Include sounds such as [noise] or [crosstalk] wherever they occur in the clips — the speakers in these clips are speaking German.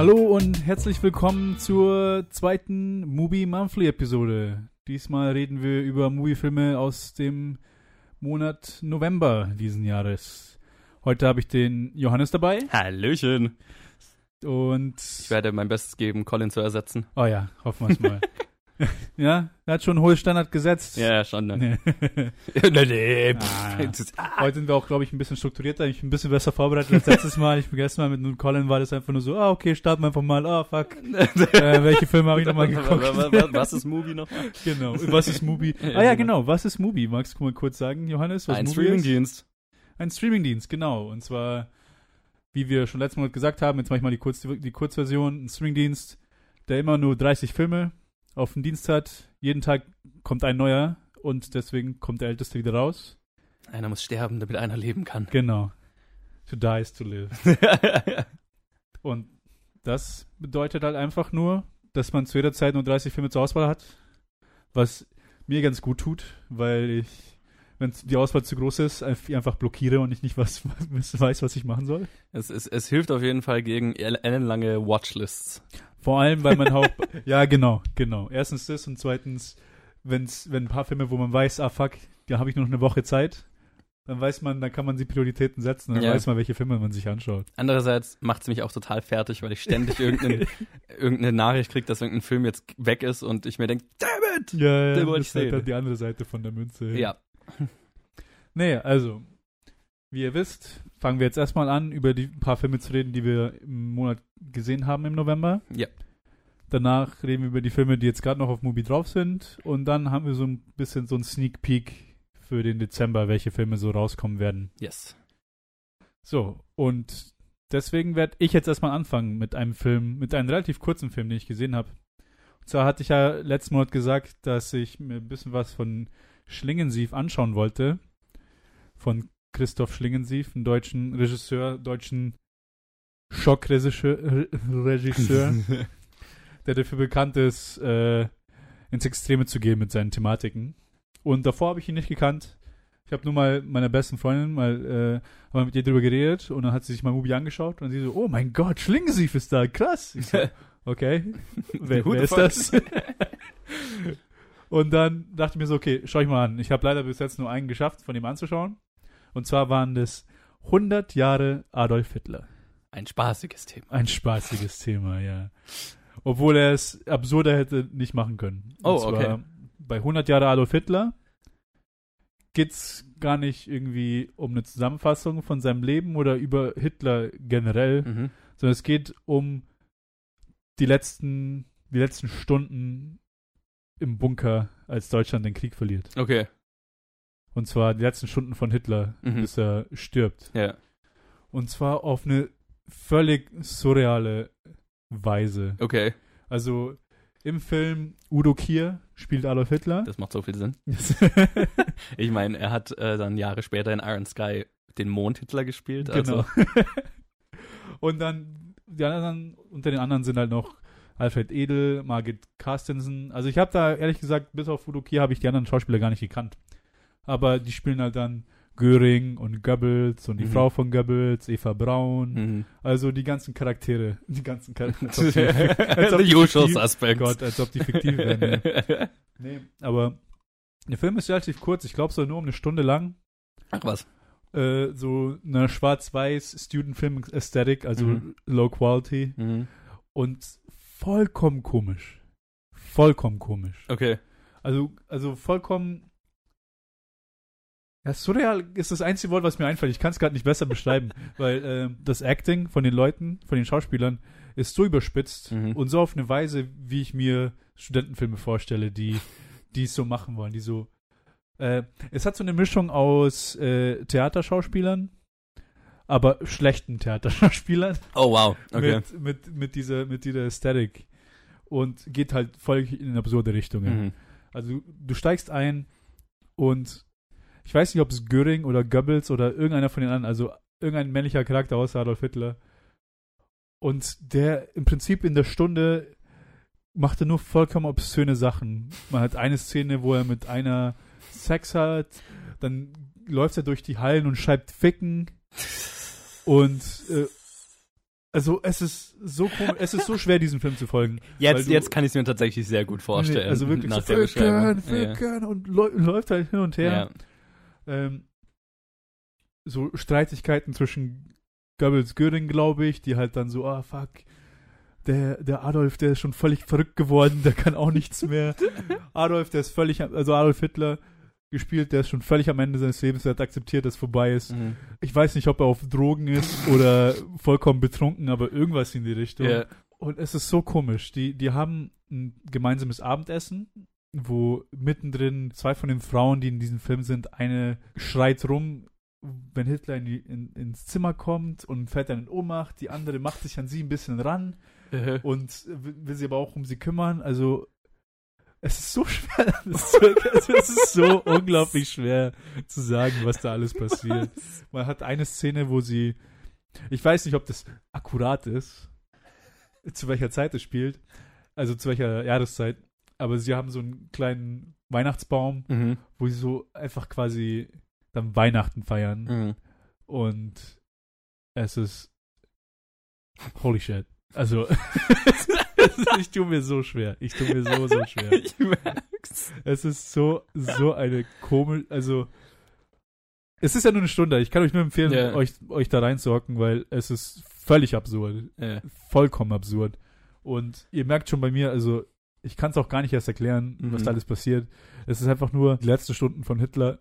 Hallo und herzlich willkommen zur zweiten Movie Monthly Episode. Diesmal reden wir über Moviefilme aus dem Monat November diesen Jahres. Heute habe ich den Johannes dabei Hallöchen. und Ich werde mein Bestes geben, Colin zu ersetzen. oh ja, hoffen wir es mal. [laughs] [laughs] ja, er hat schon einen hohen Standard gesetzt. Ja, schon. Ne? Nee. [laughs] nee. Ah. pff. Heute sind wir auch, glaube ich, ein bisschen strukturierter. Ich bin ein bisschen besser vorbereitet als letztes Mal. Ich bin gestern Mal mit nun Colin war das einfach nur so, ah, okay, starten wir einfach mal. Ah, fuck. [laughs] äh, welche Filme habe ich nochmal geguckt? was, ist Movie nochmal? genau. Was ist Mubi? Ah ja, genau. Was ist Mubi? Magst du mal kurz sagen, Johannes? Was Ein? Streamingdienst. Ein Streamingdienst, genau. Und zwar, wie wir schon letztes Mal gesagt haben, jetzt mache ich mal die, Kurz, die Kurzversion. Ein Streamingdienst, der immer nur 30 Filme auf dem Dienst hat. Jeden Tag kommt ein neuer und deswegen kommt der älteste wieder raus. Einer muss sterben, damit einer leben kann. [laughs] Genau. To die is to live. Und das bedeutet halt einfach nur, dass man zu jeder Zeit nur 30 Filme zur Auswahl hat. Was mir ganz gut tut, weil ich, wenn die Auswahl zu groß ist, einfach blockiere und ich nicht [laughs] was weiß, was ich machen soll. es, es, es hilft auf jeden Fall gegen ellenlange Watchlists. Vor allem, weil man Haupt. [laughs] ja, genau, genau. Erstens das und zweitens, wenn's, wenn ein paar Filme, wo man weiß, ah fuck, da habe ich nur noch eine Woche Zeit, dann weiß man, dann kann man die Prioritäten setzen, dann Ja. weiß man, welche Filme man sich anschaut. Andererseits macht es mich auch total fertig, weil ich ständig irgendeine, [laughs] irgendeine Nachricht kriege, dass irgendein Film jetzt weg ist und ich mir denke, damn it! Ja, Den ja wollte das ich ist halt die andere Seite von der Münze. Ja, Nee, also, wie ihr wisst, fangen wir jetzt erstmal an, über die paar Filme zu reden, die wir im Monat gesehen haben im November. Ja. Danach reden wir über die Filme, die jetzt gerade noch auf Movie drauf sind. Und dann haben wir so ein bisschen so ein Sneak Peek für den Dezember, welche Filme so rauskommen werden. yes. So, und deswegen werde ich jetzt erstmal anfangen mit einem Film, mit einem relativ kurzen Film, den ich gesehen habe. Und zwar hatte ich ja letzten Monat gesagt, dass ich mir ein bisschen was von Schlingensief anschauen wollte. Von Christoph Schlingensief, einem deutschen Regisseur, deutschen Schockregisseur, Regisseur, [laughs] der dafür bekannt ist, äh, ins Extreme zu gehen mit seinen Thematiken. Und davor habe ich ihn nicht gekannt. Ich habe nur mal meiner besten Freundin mal äh, wir mit ihr drüber geredet und dann hat sie sich mal Movie angeschaut und sie so, oh mein Gott, Schlingensief ist da, krass. Ich so, [laughs] okay, wer, wer ist das? [laughs] und dann dachte ich mir so, okay, schau ich mal an. Ich habe leider bis jetzt nur einen geschafft, von ihm anzuschauen. Und zwar waren das 100 Jahre Adolf Hitler. Ein spaßiges Thema. Ein spaßiges Thema, ja. Obwohl er es absurder hätte nicht machen können. Und Oh, zwar okay. Bei 100 Jahre Adolf Hitler geht's gar nicht irgendwie um eine Zusammenfassung von seinem Leben oder über Hitler generell, Mhm. sondern es geht um die letzten, die letzten Stunden im Bunker, als Deutschland den Krieg verliert. Okay, Und zwar die letzten Stunden von Hitler, Mhm. bis er stirbt. ja. Und zwar auf eine völlig surreale Weise. Okay, Also im Film Udo Kier spielt Adolf Hitler. das macht so viel Sinn. [laughs] Ich meine, er hat äh, dann Jahre später in Iron Sky den Mond-Hitler gespielt. genau. Also, [laughs] Und dann die anderen, unter den anderen sind halt noch Alfred Edel, Margit Carstensen. Also ich habe da ehrlich gesagt, bis auf Udo Kier habe ich die anderen Schauspieler gar nicht gekannt. Aber die spielen halt dann Göring und Goebbels und die Mhm. Frau von Goebbels, Eva Braun. mhm. Also die ganzen Charaktere. Die ganzen Charaktere. [laughs] [laughs] als ob die- als ob die fiktiv-. Gott, als ob die fiktiv wären. ne? [laughs] Nee, aber der Film ist relativ kurz. Ich glaube, so nur um eine Stunde lang. Ach was. Äh, so eine schwarz-weiß Student-Film-Aesthetic, also Mhm. Low Quality. Mhm. Und vollkommen komisch. Vollkommen komisch. Okay. Also, also vollkommen. Ja, surreal ist das einzige Wort, was mir einfällt. Ich kann es gerade nicht besser beschreiben, [laughs] weil äh, das Acting von den Leuten, von den Schauspielern, ist so überspitzt Mhm. und so auf eine Weise, wie ich mir Studentenfilme vorstelle, die die es so machen wollen, die so. Äh, es hat so eine Mischung aus äh, Theaterschauspielern, aber schlechten Theaterschauspielern Oh wow. Okay. mit, mit, mit dieser mit dieser Aesthetic und geht halt voll in absurde Richtungen. Mhm. Also du steigst ein und ich weiß nicht, ob es Göring oder Goebbels oder irgendeiner von den anderen, also irgendein männlicher Charakter außer Adolf Hitler. Und der im Prinzip in der Stunde machte nur vollkommen obszöne Sachen. Man hat eine Szene, wo er mit einer Sex hat, dann läuft er durch die Hallen und schreibt Ficken und äh, Also es ist so komisch, es ist so schwer, diesem Film zu folgen. Jetzt, du- jetzt kann ich es mir tatsächlich sehr gut vorstellen. Nee, also wirklich so Völkern, Beschreibung. Völkern und läu- läuft halt hin und Ja. her. Ja. Ähm, so Streitigkeiten zwischen Goebbels Göring, glaube ich, die halt dann so, ah fuck, der, der Adolf, der ist schon völlig verrückt geworden, der kann auch nichts mehr. [laughs] Adolf, der ist völlig, also Adolf Hitler gespielt, der ist schon völlig am Ende seines Lebens, der hat akzeptiert, dass es vorbei ist. Mhm. Ich weiß nicht, ob er auf Drogen ist oder vollkommen betrunken, aber irgendwas in die Richtung. Ja. Und es ist so komisch. Die, die haben ein gemeinsames Abendessen, wo mittendrin zwei von den Frauen, die in diesem Film sind, eine schreit rum, wenn Hitler in die, in, ins Zimmer kommt und fällt dann in Ohnmacht. Die andere macht sich an sie ein bisschen ran und will, will sie aber auch um sie kümmern. Also es ist so [laughs] schwer. Ist, wirklich- also, es ist so [laughs] unglaublich schwer zu sagen, was da alles passiert. Man hat eine Szene, wo sie, ich weiß nicht, ob das akkurat ist, zu welcher Zeit es spielt, also zu welcher Jahreszeit, aber sie haben so einen kleinen Weihnachtsbaum, Mhm. wo sie so einfach quasi dann Weihnachten feiern Mhm. und es ist holy shit. Also [laughs] [laughs] ich tue mir so schwer. Ich tue mir so, so schwer. Ich merk's. Es ist so, so eine komische, also es ist ja nur eine Stunde. Ich kann euch nur empfehlen, Ja. euch, euch da reinzuhocken, weil es ist völlig absurd. Ja. Vollkommen absurd. Und ihr merkt schon bei mir, also ich kann es auch gar nicht erst erklären, was Mhm. da alles passiert. Es ist einfach nur die letzten Stunden von Hitler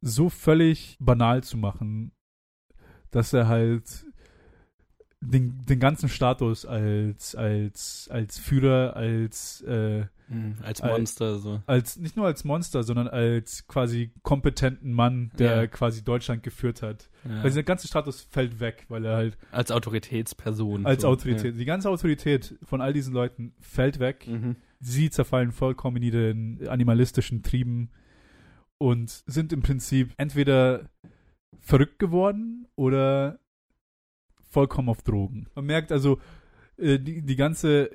so völlig banal zu machen, dass er halt den, den ganzen Status als, als, als Führer, als, äh, Mhm. Als Al- Monster so. als, nicht nur als Monster, sondern als quasi kompetenten Mann, der Ja. quasi Deutschland geführt hat. Ja. Weil sein ganzer Status fällt weg, weil er halt Als Autoritätsperson. als so. Autorität, die ganze Autorität von all diesen Leuten fällt weg. Ja. Mhm. Sie zerfallen vollkommen in ihren animalistischen Trieben und sind im Prinzip entweder verrückt geworden oder vollkommen auf Drogen. Man merkt also, äh, die, die ganze,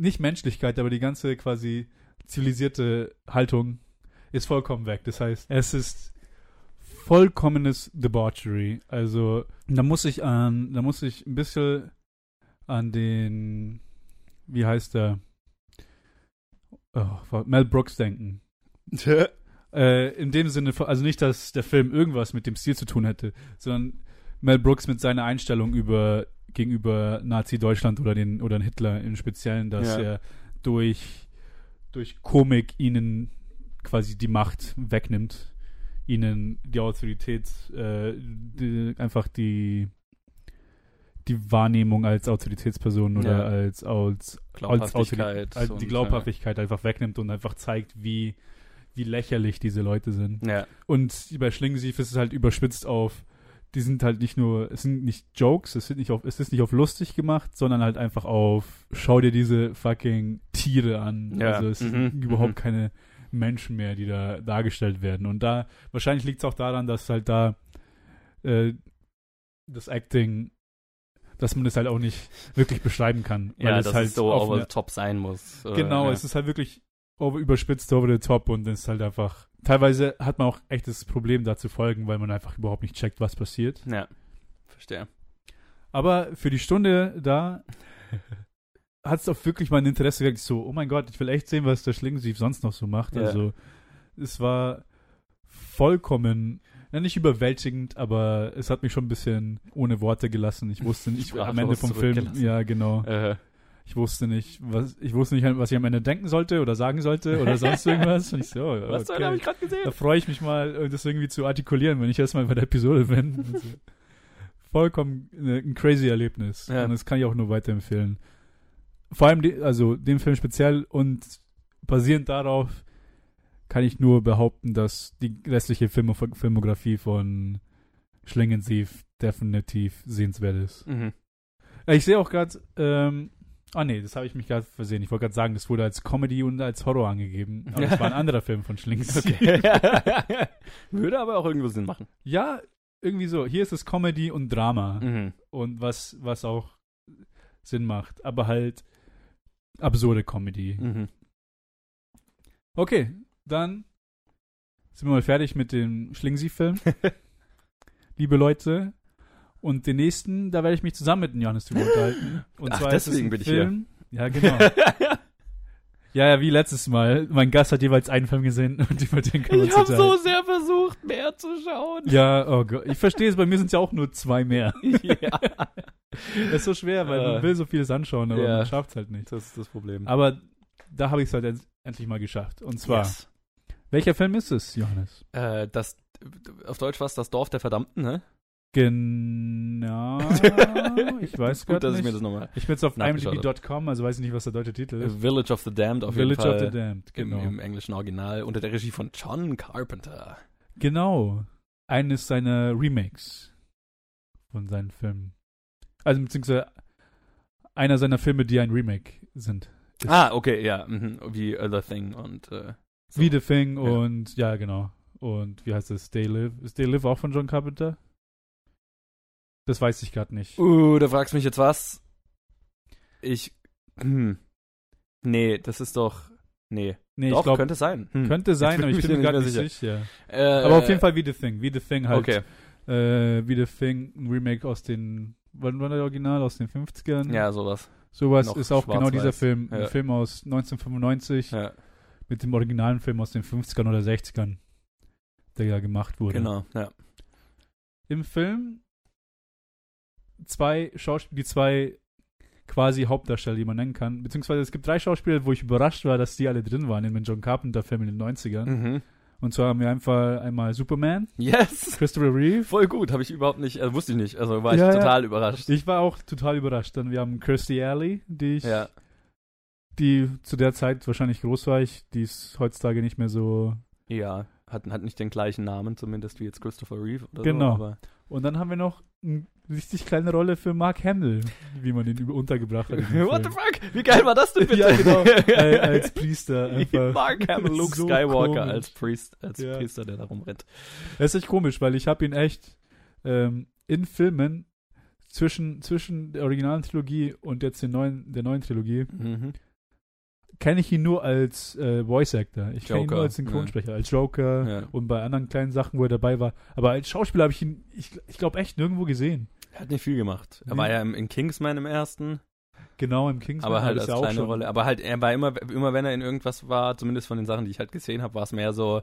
nicht Menschlichkeit, aber die ganze quasi zivilisierte Haltung ist vollkommen weg. Das heißt, es ist vollkommenes Debauchery. Also, da muss ich an, da muss ich ein bisschen an den, wie heißt der? Oh, Mel Brooks denken. [laughs] Äh, in dem Sinne, also nicht, dass der Film irgendwas mit dem Stil zu tun hätte, sondern Mel Brooks mit seiner Einstellung über gegenüber Nazi-Deutschland oder den oder den Hitler im Speziellen, dass Ja. er durch durch Komik ihnen quasi die Macht wegnimmt, ihnen die Autorität, äh, die, einfach die die Wahrnehmung als Autoritätsperson oder Ja. als als Glaubhaftigkeit. als und, die Glaubhaftigkeit einfach wegnimmt und einfach zeigt, wie, wie lächerlich diese Leute sind. Ja. Und bei Schlingensief ist es halt überspitzt auf, die sind halt nicht nur, es sind nicht Jokes, es, sind nicht auf, es ist nicht auf lustig gemacht, sondern halt einfach auf, schau dir diese fucking Tiere an. Ja. Also es Mhm. sind überhaupt Mhm. keine Menschen mehr, die da dargestellt werden. Und da, wahrscheinlich liegt es auch daran, dass halt da äh, das Acting, dass man das halt auch nicht wirklich beschreiben kann. Ja, es dass halt es so over the top sein muss. Äh, Genau, ja. es ist halt wirklich over, überspitzt over the top und es ist halt einfach. Teilweise hat man auch echt das Problem, da zu folgen, weil man einfach überhaupt nicht checkt, was passiert. Ja, verstehe. Aber für die Stunde da hat es auch wirklich mein Interesse geweckt. So, oh mein Gott, ich will echt sehen, was der Schlingensief sonst noch so macht. Ja. Also, es war vollkommen, ja, nicht überwältigend, aber es hat mich schon ein bisschen ohne Worte gelassen. Ich wusste nicht, [laughs] am Ende vom Film, ja, genau. Äh, Ich wusste nicht, was ich wusste nicht, was ich am Ende denken sollte oder sagen sollte oder sonst irgendwas. Und ich so, oh, [laughs] was Hölle habe okay. ich gerade gesehen? Da freue ich mich mal, das irgendwie zu artikulieren, wenn ich erstmal bei der Episode bin. So. Vollkommen äh, ein crazy Erlebnis. Ja. Und das kann ich auch nur weiterempfehlen. Vor allem, die, also den Film speziell und basierend darauf kann ich nur behaupten, dass die restliche Filmo Filmografie von Schlingensief definitiv sehenswert ist. Mhm. Äh, Ich sehe auch gerade, ähm, ah nee, das habe ich mich gerade versehen. Ich wollte gerade sagen, das wurde als Comedy und als Horror angegeben. Aber das war ein anderer Film von Schlingensief. [laughs] Okay. [laughs] Würde aber auch irgendwo Sinn machen. Ja, irgendwie so. Hier ist es Comedy und Drama. Mhm. Und was, was auch Sinn macht. Aber halt absurde Comedy. Mhm. Okay, dann sind wir mal fertig mit dem Schlingensief-Film. [laughs] Liebe Leute. Und den nächsten, da werde ich mich zusammen mit dem Johannes drüber unterhalten. Und Ach, zwar ist es deswegen ein bin ich Film. Ja, genau. [laughs] ja, ja, wie letztes Mal. Mein Gast hat jeweils einen Film gesehen und über den können wir ich habe so sehr versucht, mehr zu schauen. Ja, oh Gott. Ich verstehe es, bei mir sind es ja auch nur zwei mehr. [laughs] ja. [laughs] Das ist so schwer, weil man will so vieles anschauen, aber Ja. man schafft es halt nicht. Das ist das Problem. Aber da habe ich es halt end endlich mal geschafft. Und zwar, Yes. welcher Film ist es, Johannes? Äh, das, auf Deutsch war es das Dorf der Verdammten, ne? Genau. ich [laughs] weiß Gut, dass nicht. ich mir das nochmal. ich bin jetzt auf imdb.com, also weiß ich nicht, was der deutsche Titel ist. Village of the Damned auf Village jeden of Fall. the Damned, genau. Im, Im englischen Original unter der Regie von John Carpenter. Genau. Eines seiner Remakes von seinen Filmen. Also beziehungsweise einer seiner Filme, die ein Remake sind. Ist Ah, okay, ja. Mhm. Wie uh, The Thing und äh, so. Wie The Thing Ja. und ja, genau. Und wie heißt es? Stay Live. Ist Stay Live auch von John Carpenter? Das weiß ich gerade nicht. Uh, da fragst du mich jetzt was. Ich. Hm. Nee, das ist doch. Nee. Nee, doch, ich glaube, könnte sein. Hm. könnte sein, aber ich bin mir gerade nicht mehr sicher. Äh, Aber auf jeden Fall wie The Thing. Wie The Thing halt. Okay. Äh, wie The Thing, ein Remake aus den, wann war der Original? Aus den 50ern? Ja, sowas. Sowas noch ist auch genau dieser Film. Ein Ja. Film aus 1995 Ja, mit dem originalen Film aus den 50ern oder 60ern, der ja gemacht wurde. genau. Ja. Im Film zwei Schauspieler, die zwei quasi Hauptdarsteller, die man nennen kann. Beziehungsweise es gibt drei Schauspieler, wo ich überrascht war, dass die alle drin waren in den John Carpenter-Film in den 90ern. Mhm. Und zwar haben wir einfach einmal Superman, Yes! Christopher Reeve. Voll gut, habe ich überhaupt nicht, äh, wusste ich nicht. Also war Ja, ich ja. total überrascht. Ich war auch total überrascht. Dann wir haben Kirstie Alley, die ich, ja. die zu der Zeit wahrscheinlich groß war. Ich, die ist heutzutage nicht mehr so. Ja, hat, hat nicht den gleichen Namen zumindest wie jetzt Christopher Reeve oder Genau. so. Aber Und dann haben wir noch eine richtig kleine Rolle für Mark Hamill, wie man ihn untergebracht hat. [laughs] What the fuck? Wie geil war das denn bitte? Ja, genau. [laughs] äh, als Priester einfach. [laughs] Mark Hamill, Luke So Skywalker komisch. als Priest, als Ja. Priester, der da rumrennt. Das ist echt komisch, weil ich habe ihn echt ähm, in Filmen zwischen, zwischen der originalen Trilogie und jetzt den neuen, der neuen Trilogie Mhm. Kenne ich ihn nur als äh, Voice Actor. Ich kenne ihn nur als Synchronsprecher, als Joker Ja. und bei anderen kleinen Sachen, wo er dabei war. Aber als Schauspieler habe ich ihn, ich, ich glaube, echt nirgendwo gesehen. Er hat nicht viel gemacht. Er Nee. war ja im, in Kingsman im ersten, Genau im Kingsman. aber halt als auch kleine. Rolle. Aber halt, er war immer, immer wenn er in irgendwas war, zumindest von den Sachen, die ich halt gesehen habe, war es mehr so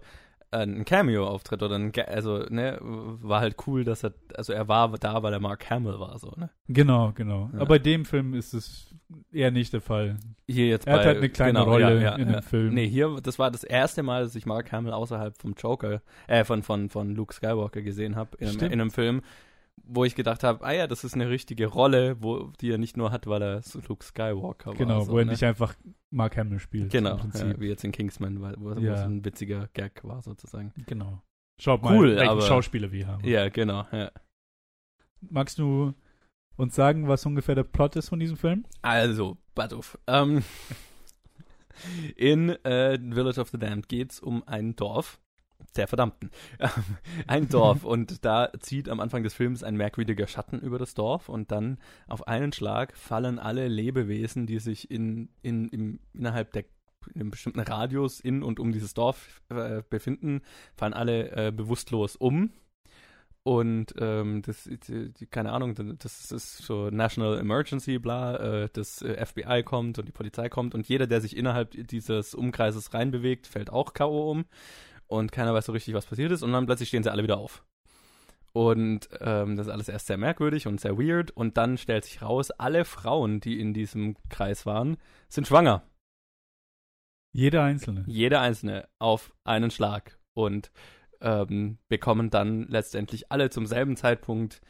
ein Cameo-Auftritt oder ein, also, ne, war halt cool, dass er, also er war da, weil er Mark Hamill war, so, ne. Genau, genau. Ja. Aber bei dem Film ist es eher nicht der Fall. Hier jetzt Er hat bei, halt eine kleine genau, Rolle ja, ja, in dem Film. Nee, hier, das war das erste Mal, dass ich Mark Hamill außerhalb vom Joker, äh, von, von, von Luke Skywalker gesehen habe in, in einem Film, wo ich gedacht habe, ah ja, das ist eine richtige Rolle, wo, die er nicht nur hat, weil er so Luke Skywalker Genau, war. so, wo er ne? nicht einfach Mark Hamill spielt. Genau, ja, wie jetzt in Kingsman, weil- wo, Ja. es ein witziger Gag war sozusagen. Genau. Schaut mal, Cool, welchen aber- Schauspieler wir haben. Ja, genau, ja. Magst du uns sagen, was ungefähr der Plot ist von diesem Film? Also, Baduf. Ähm, [laughs] in äh, Village of the Damned geht's um ein Dorf der Verdammten. [laughs] Ein Dorf und da zieht am Anfang des Films ein merkwürdiger Schatten über das Dorf und dann auf einen Schlag fallen alle Lebewesen, die sich in, in, im, innerhalb der in einem bestimmten Radius in und um dieses Dorf äh, befinden, fallen alle äh, bewusstlos um. Und ähm, das, die, die, keine Ahnung, das ist so National Emergency, bla, äh, das äh, FBI kommt und die Polizei kommt und jeder, der sich innerhalb dieses Umkreises reinbewegt, fällt auch K.O. um und keiner weiß so richtig, was passiert ist und dann plötzlich stehen sie alle wieder auf. Und ähm, das ist alles erst sehr merkwürdig und sehr weird und dann stellt sich raus, alle Frauen, die in diesem Kreis waren, sind schwanger. Jeder Einzelne. Jede einzelne auf einen Schlag und ähm, bekommen dann letztendlich alle zum selben Zeitpunkt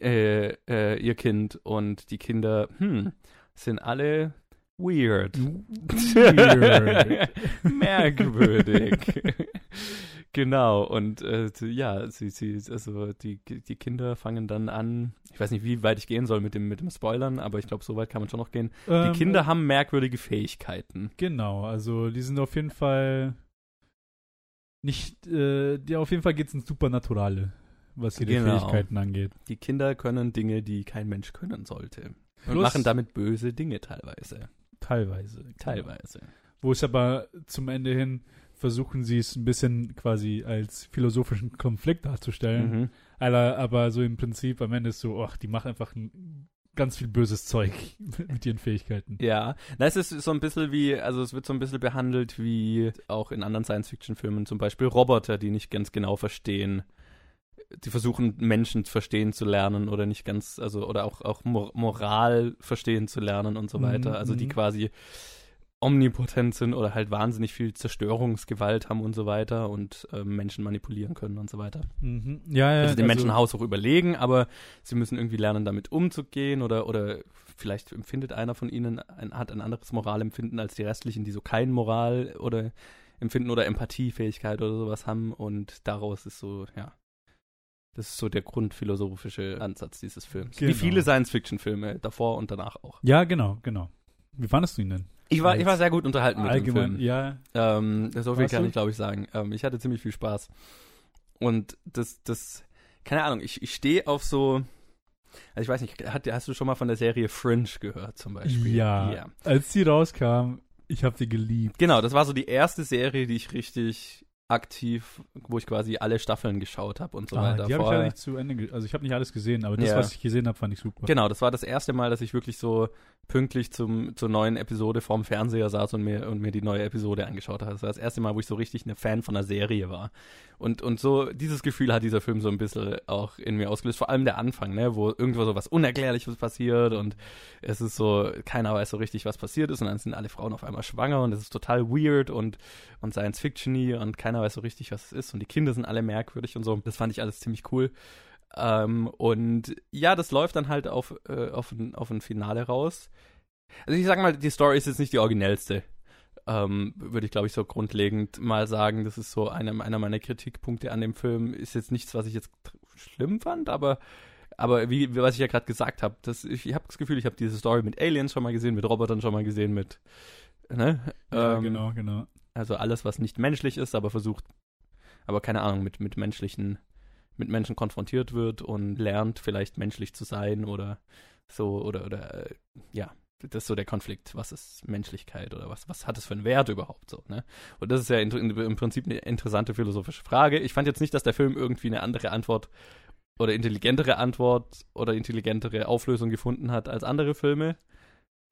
äh, äh, ihr Kind und die Kinder, hm, sind alle weird. Weird. [laughs] Merkwürdig. [laughs] genau, und äh, ja, sie, sie, also die, die Kinder fangen dann an, ich weiß nicht, wie weit ich gehen soll mit dem, mit dem Spoilern, aber ich glaube, so weit kann man schon noch gehen. Die Ähm, Kinder haben merkwürdige Fähigkeiten. Genau, also die sind auf jeden Fall nicht, äh, die auf jeden Fall geht es ins Supernaturale, was ihre Genau. Fähigkeiten angeht. Die Kinder können Dinge, die kein Mensch können sollte. Und Plus- machen damit böse Dinge teilweise. Teilweise. Teilweise. Wo es aber zum Ende hin versuchen sie es ein bisschen quasi als philosophischen Konflikt darzustellen. Mhm. Aber, aber so im Prinzip am Ende ist so, ach, die machen einfach ein, ganz viel böses Zeug [laughs] mit ihren Fähigkeiten. Ja, na, es ist so ein bisschen wie, also es wird so ein bisschen behandelt wie auch in anderen Science-Fiction-Filmen, zum Beispiel Roboter, die nicht ganz genau verstehen. Die versuchen, Menschen verstehen zu lernen oder nicht ganz, also, oder auch, auch Mor Moral verstehen zu lernen und so Mhm, weiter. Also die mhm. quasi omnipotent sind oder halt wahnsinnig viel Zerstörungsgewalt haben und so weiter und ähm, Menschen manipulieren können und so weiter. Mhm. Ja, ja. Also den Menschen Haus auch überlegen, aber sie müssen irgendwie lernen, damit umzugehen oder, oder vielleicht empfindet einer von ihnen, ein, hat ein anderes Moralempfinden als die restlichen, die so kein Moral oder Empfinden oder Empathiefähigkeit oder sowas haben und daraus ist so, ja, das ist so der grundphilosophische Ansatz dieses Films. Genau. Wie viele Science-Fiction-Filme davor und danach auch. Ja, genau, genau. Wie fandest du ihn denn? Ich war, ich war sehr gut unterhalten mit dem Allgemein, Film. ja. Ähm, so viel Warst kann du? ich, glaube ich, sagen. Ähm, ich hatte ziemlich viel Spaß. Und das, das, keine Ahnung, ich, ich stehe auf so, also ich weiß nicht, hat, hast du schon mal von der Serie Fringe gehört zum Beispiel? Ja. Ja. Als die rauskam, ich habe die geliebt. Genau, das war so die erste Serie, die ich richtig aktiv, wo ich quasi alle Staffeln geschaut habe und so Ah, weiter. die habe ich ja nicht zu Ende, also ich habe nicht alles gesehen, aber das, Ja. was ich gesehen habe, fand ich super. Genau, das war das erste Mal, dass ich wirklich so pünktlich zum, zur neuen Episode vorm Fernseher saß und mir, und mir die neue Episode angeschaut habe. Das war das erste Mal, wo ich so richtig ein Fan von einer Serie war. Und, und so, dieses Gefühl hat dieser Film so ein bisschen auch in mir ausgelöst. Vor allem der Anfang, ne, wo irgendwo so was Unerklärliches passiert und es ist so, keiner weiß so richtig, was passiert ist und dann sind alle Frauen auf einmal schwanger und es ist total weird und, und Science-Fiction-y und keiner weiß so richtig, was es ist und die Kinder sind alle merkwürdig und so. Das fand ich alles ziemlich cool. Ähm, und ja, das läuft dann halt auf, äh, auf, ein, auf ein Finale raus. Also ich sag mal, die Story ist jetzt nicht die originellste. Ähm, würde ich, glaube ich, so grundlegend mal sagen. Das ist so einer, einer meiner Kritikpunkte an dem Film. Ist jetzt nichts, was ich jetzt schlimm fand, aber, aber wie, was ich ja gerade gesagt habe, ich, ich habe das Gefühl, ich habe diese Story mit Aliens schon mal gesehen, mit Robotern schon mal gesehen, mit, ne? Ja, Ähm, genau, genau. also alles, was nicht menschlich ist, aber versucht, aber keine Ahnung, mit, mit menschlichen, mit Menschen konfrontiert wird und lernt, vielleicht menschlich zu sein oder so, oder, oder, äh, ja, das ist so der Konflikt. Was ist Menschlichkeit oder was, was hat es für einen Wert überhaupt so, ne? Und das ist ja in, in, im Prinzip eine interessante philosophische Frage. Ich fand jetzt nicht, dass der Film irgendwie eine andere Antwort oder intelligentere Antwort oder intelligentere Auflösung gefunden hat als andere Filme.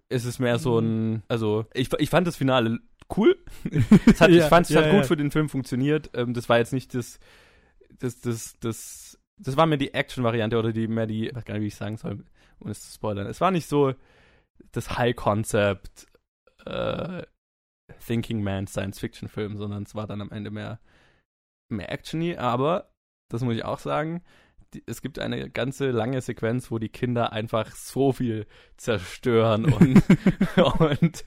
Es ist mehr so ein, also ich, ich fand das Finale cool. [laughs] es hat, Ja, ich fand es ja, hat gut ja. für den Film funktioniert. Ähm, das war jetzt nicht das, das, das, das, das war mir die Action-Variante oder die mehr die, ich weiß gar nicht, wie ich sagen soll, um es zu spoilern. Es war nicht so das High-Concept äh, Thinking Man Science-Fiction-Film, sondern es war dann am Ende mehr, mehr actiony, aber das muss ich auch sagen, die, es gibt eine ganze lange Sequenz, wo die Kinder einfach so viel zerstören und, [laughs] und,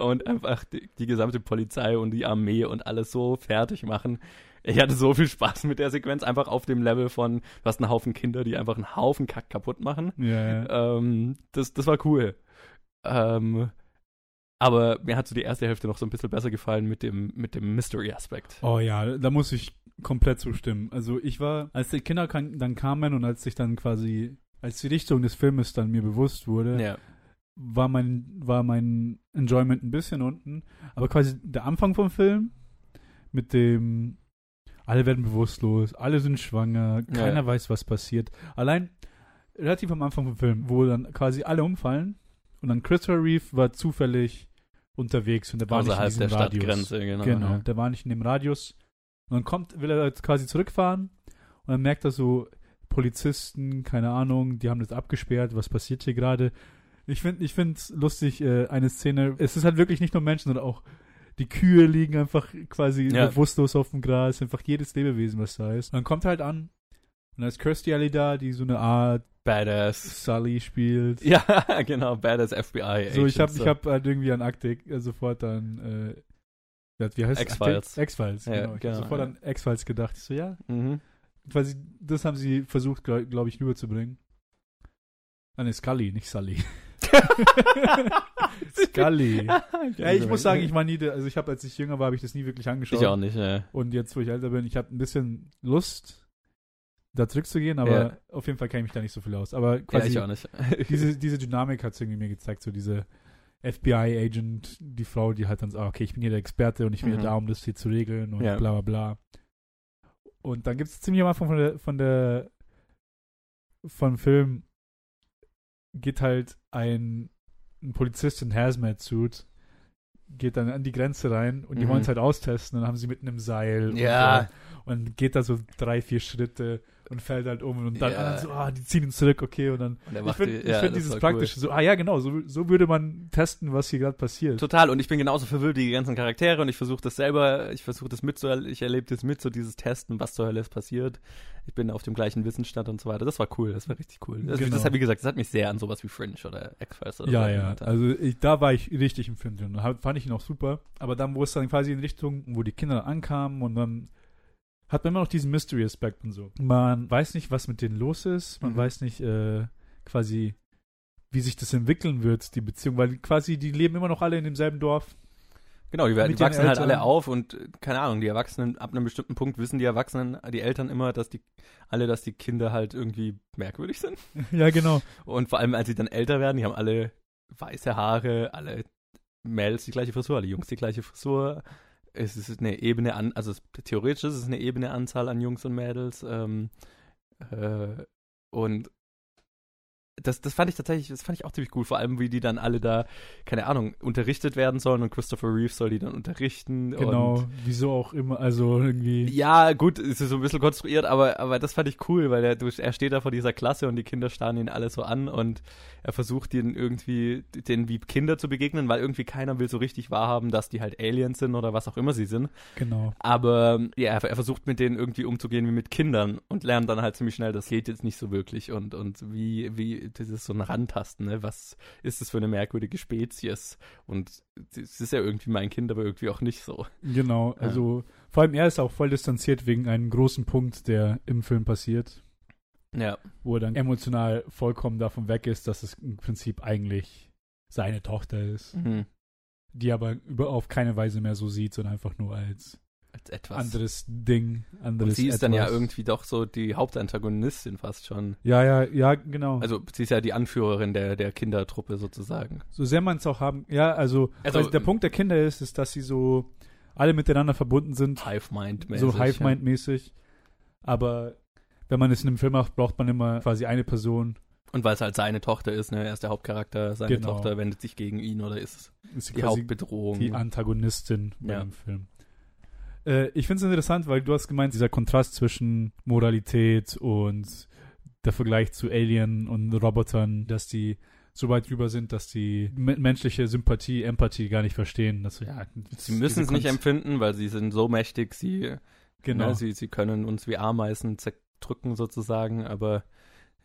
und einfach die, die gesamte Polizei und die Armee und alles so fertig machen. Ich hatte so viel Spaß mit der Sequenz, einfach auf dem Level von, du hast einen Haufen Kinder, die einfach einen Haufen Kack kaputt machen. Ja. Ähm, das, das war cool. Ähm, aber mir hat so die erste Hälfte noch so ein bisschen besser gefallen mit dem, mit dem Mystery-Aspekt. Oh ja, da muss ich komplett zustimmen. Also ich war, als die Kinder kan- dann kamen und als ich dann quasi, als die Richtung des Filmes dann mir bewusst wurde, Ja. war mein, war mein Enjoyment ein bisschen unten. Aber quasi der Anfang vom Film mit dem, alle werden bewusstlos, alle sind schwanger, Ja. keiner weiß, was passiert. Allein relativ am Anfang vom Film, wo dann quasi alle umfallen und dann Christopher Reeve war zufällig unterwegs und der war Außerhalb nicht in der diesem Radius. Stadtgrenze, genau. Genau, Ja. der war nicht in dem Radius. Und dann kommt, will er jetzt quasi zurückfahren und dann merkt er so, Polizisten, keine Ahnung, die haben das abgesperrt, was passiert hier gerade? Ich finde ich find's lustig, äh, eine Szene, es ist halt wirklich nicht nur Menschen, sondern auch die Kühe liegen einfach quasi Ja. bewusstlos auf dem Gras, einfach jedes Lebewesen, was da ist. Und dann kommt er halt an und da ist Kirstie Alley da, die so eine Art Badass. Sully spielt. Ja, [laughs] genau, Badass FBI. So, ich habe ich hab halt irgendwie an Akte äh, sofort an, äh, wie heißt X-Files. X-Files, Ja, genau. Ich genau, hab sofort ja. an X-Files gedacht. Ich so, ja, Mhm. quasi, das haben sie versucht, glaube glaub ich, rüberzubringen. Ah, ne, Scully, nicht Sully. [laughs] [laughs] Scully. Ja, ich muss sagen, ich war nie, also ich habe, als ich jünger war, habe ich das nie wirklich angeschaut. Ich auch nicht, ja. Und jetzt, wo ich älter bin, ich habe ein bisschen Lust, da zurückzugehen, aber Ja. auf jeden Fall kenne ich mich da nicht so viel aus. Aber Ja, quasi nicht. [laughs] diese, [laughs] diese Dynamik hat es irgendwie mir gezeigt, so diese, FBI-Agent, die Frau, die halt dann sagt, okay, ich bin hier der Experte und ich bin Mhm. hier da, um das hier zu regeln und Ja. bla bla bla. Und dann gibt es ziemlich am Anfang von der, von der von Film geht halt ein, ein Polizist in Hazmat-Suit geht dann an die Grenze rein und die Mhm. wollen es halt austesten. Dann haben sie mitten im Seil Ja. und, so, und geht da so drei, vier Schritte und fällt halt um und dann Ja. anderen so, ah, die ziehen ihn zurück, okay, und dann Und ich finde ja, find dieses Praktische so, ah ja, genau, so, so würde man testen, was hier gerade passiert. Total, und ich bin genauso verwirrt wie die ganzen Charaktere und ich versuche das selber, ich versuche das mitzuerleben, ich erlebe das mit, so dieses Testen, was zur Hölle ist passiert. Ich bin auf dem gleichen Wissensstand und so weiter. Das war cool, das war richtig cool. Das, Genau. das hat, wie gesagt, das hat mich sehr an sowas wie Fringe oder X-Files oder Ja, so ja, also ich, da war ich richtig im Film drin. Da fand ich ihn auch super. Aber dann, wo es dann quasi in Richtung, wo die Kinder ankamen und dann hat man immer noch diesen Mystery-Aspekt und so. Man weiß nicht, was mit denen los ist. Man Mhm. weiß nicht äh, quasi, wie sich das entwickeln wird, die Beziehung. Weil quasi, die leben immer noch alle in demselben Dorf. Genau, die, werden, die wachsen halt alle auf und keine Ahnung, die Erwachsenen, ab einem bestimmten Punkt wissen die Erwachsenen, die Eltern immer, dass die, alle, dass die Kinder halt irgendwie merkwürdig sind. [laughs] ja, genau. Und vor allem, als sie dann älter werden, die haben alle weiße Haare, alle Mädels die gleiche Frisur, alle Jungs die gleiche Frisur. Es ist eine Ebene an, also es, theoretisch ist es eine ebene Anzahl an Jungs und Mädels. Ähm, äh, und das, das fand ich tatsächlich, das fand ich auch ziemlich cool, vor allem wie die dann alle da, keine Ahnung, unterrichtet werden sollen und Christopher Reeve soll die dann unterrichten. Genau. Wieso auch immer, also irgendwie. ja, gut, es ist so ein bisschen konstruiert, aber, aber das fand ich cool, weil er, er steht da vor dieser Klasse und die Kinder starren ihn alle so an und er versucht ihnen irgendwie, denen wie Kinder zu begegnen, weil irgendwie keiner will so richtig wahrhaben, dass die halt Aliens sind oder was auch immer sie sind. Genau. Aber ja, er, er versucht mit denen irgendwie umzugehen wie mit Kindern und lernt dann halt ziemlich schnell, das geht jetzt nicht so wirklich und, und wie, wie, das ist so ein Rantasten, ne? Was ist das für eine merkwürdige Spezies? Und es ist ja irgendwie mein Kind, aber irgendwie auch nicht so. Genau. Also, vor allem er ist auch voll distanziert wegen einem großen Punkt, der im Film passiert. Ja. wo er dann emotional vollkommen davon weg ist, dass es im Prinzip eigentlich seine Tochter ist, Mhm. die aber über, auf keine Weise mehr so sieht, sondern einfach nur als Als etwas. anderes Ding, anderes Und sie ist dann ja etwas. irgendwie doch so die Hauptantagonistin fast schon. Ja, ja, ja, genau. Also sie ist ja die Anführerin der, der Kindertruppe sozusagen. so sehr man es auch haben, ja, also, Also, der Punkt der Kinder ist, ist, dass sie so alle miteinander verbunden sind, Hive-Mind-mäßig. so Hive-Mind-mäßig, aber wenn man es in einem Film macht, braucht man immer quasi eine Person, Ja. Und weil es halt seine Tochter ist, ne? Er ist der Hauptcharakter, seine Genau. Tochter wendet sich gegen ihn oder ist es ist die Hauptbedrohung. die Antagonistin bei Ja. dem Film. Äh, ich finde es interessant, weil du hast gemeint, dieser Kontrast zwischen Moralität und der Vergleich zu Alien und Robotern, dass die so weit drüber sind, dass die me menschliche Sympathie, Empathie gar nicht verstehen. Dass, ja, sie müssen es nicht empfinden, weil sie sind so mächtig, sie, Genau. ne, sie, sie können uns wie Ameisen zerdrücken sozusagen, aber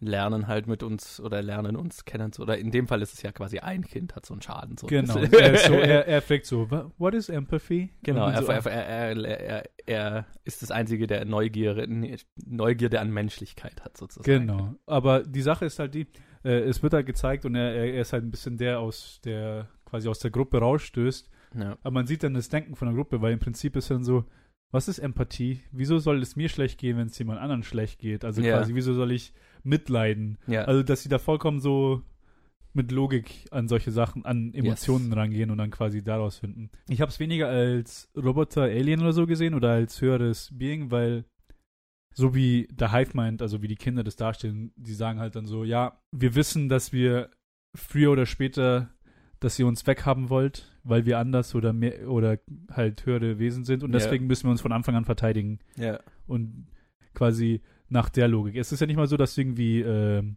lernen halt mit uns oder lernen uns kennen. Oder in dem Fall ist es ja quasi ein Kind, hat so einen Schaden. So. Genau. er, ist so, er, [laughs] er fragt so, "Wha- what is empathy? Genau, er, so, er, er, er, er, er ist das Einzige, der Neugierde, Neugierde an Menschlichkeit hat, sozusagen. Genau. Aber die Sache ist halt die, äh, es wird halt gezeigt und er, er er ist halt ein bisschen der aus der, quasi aus der Gruppe rausstößt. Ja. Aber man sieht dann das Denken von der Gruppe, weil im Prinzip ist dann so, was ist Empathie? Wieso soll es mir schlecht gehen, wenn es jemand anderen schlecht geht? Also Ja. quasi, wieso soll ich mitleiden? ja. Also, dass sie da vollkommen so mit Logik an solche Sachen, an Emotionen rangehen und dann quasi daraus finden. Ich habe es weniger als Roboter, Alien oder so gesehen oder als höheres Being, weil so wie der Hive meint, also wie die Kinder das darstellen, die sagen halt dann so, ja, wir wissen, dass wir früher oder später, dass ihr uns weghaben wollt, weil wir anders oder mehr oder halt höhere Wesen sind und Ja. deswegen müssen wir uns von Anfang an verteidigen ja. und quasi nach der Logik. Es ist ja nicht mal so, dass irgendwie ähm,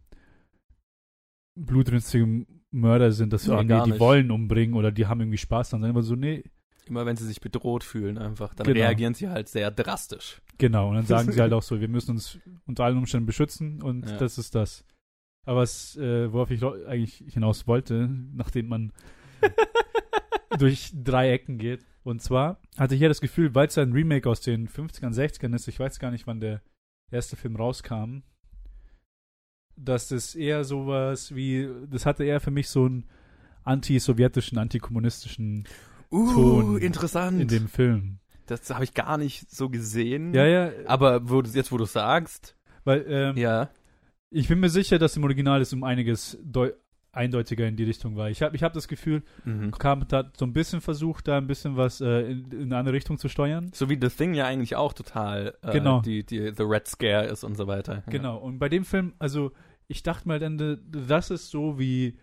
blutrünstige Mörder sind, dass Nee, nee, gar die nicht. wollen umbringen oder die haben irgendwie Spaß dran, sondern immer so, nee, Immer wenn sie sich bedroht fühlen, einfach, dann Genau. reagieren sie halt sehr drastisch. genau. Und dann [laughs] sagen sie halt auch so, wir müssen uns unter allen Umständen beschützen und Ja. das ist das. Aber was, äh, worauf ich eigentlich hinaus wollte, nachdem man [laughs] durch drei Ecken geht. Und zwar hatte ich ja das Gefühl, weil es ein Remake aus den 50ern, 60ern ist, ich weiß gar nicht, wann der erste Film rauskam, dass das eher sowas wie, das hatte eher für mich so einen anti-sowjetischen, antikommunistischen Uh, Ton interessant. in dem Film. das habe ich gar nicht so gesehen. Ja, ja, Aber wo jetzt, wo du sagst, weil ähm, ja. ich bin mir sicher, dass im Original es um einiges eindeutiger in die Richtung war. Ich habe ich hab das Gefühl, Mhm. Carpenter hat so ein bisschen versucht, da ein bisschen was äh, in, in eine andere Richtung zu steuern. So wie The Thing ja eigentlich auch total äh, Genau. die, die The Red Scare ist und so weiter. Ja. Genau. Und bei dem Film, also ich dachte mal dann, das ist so wie,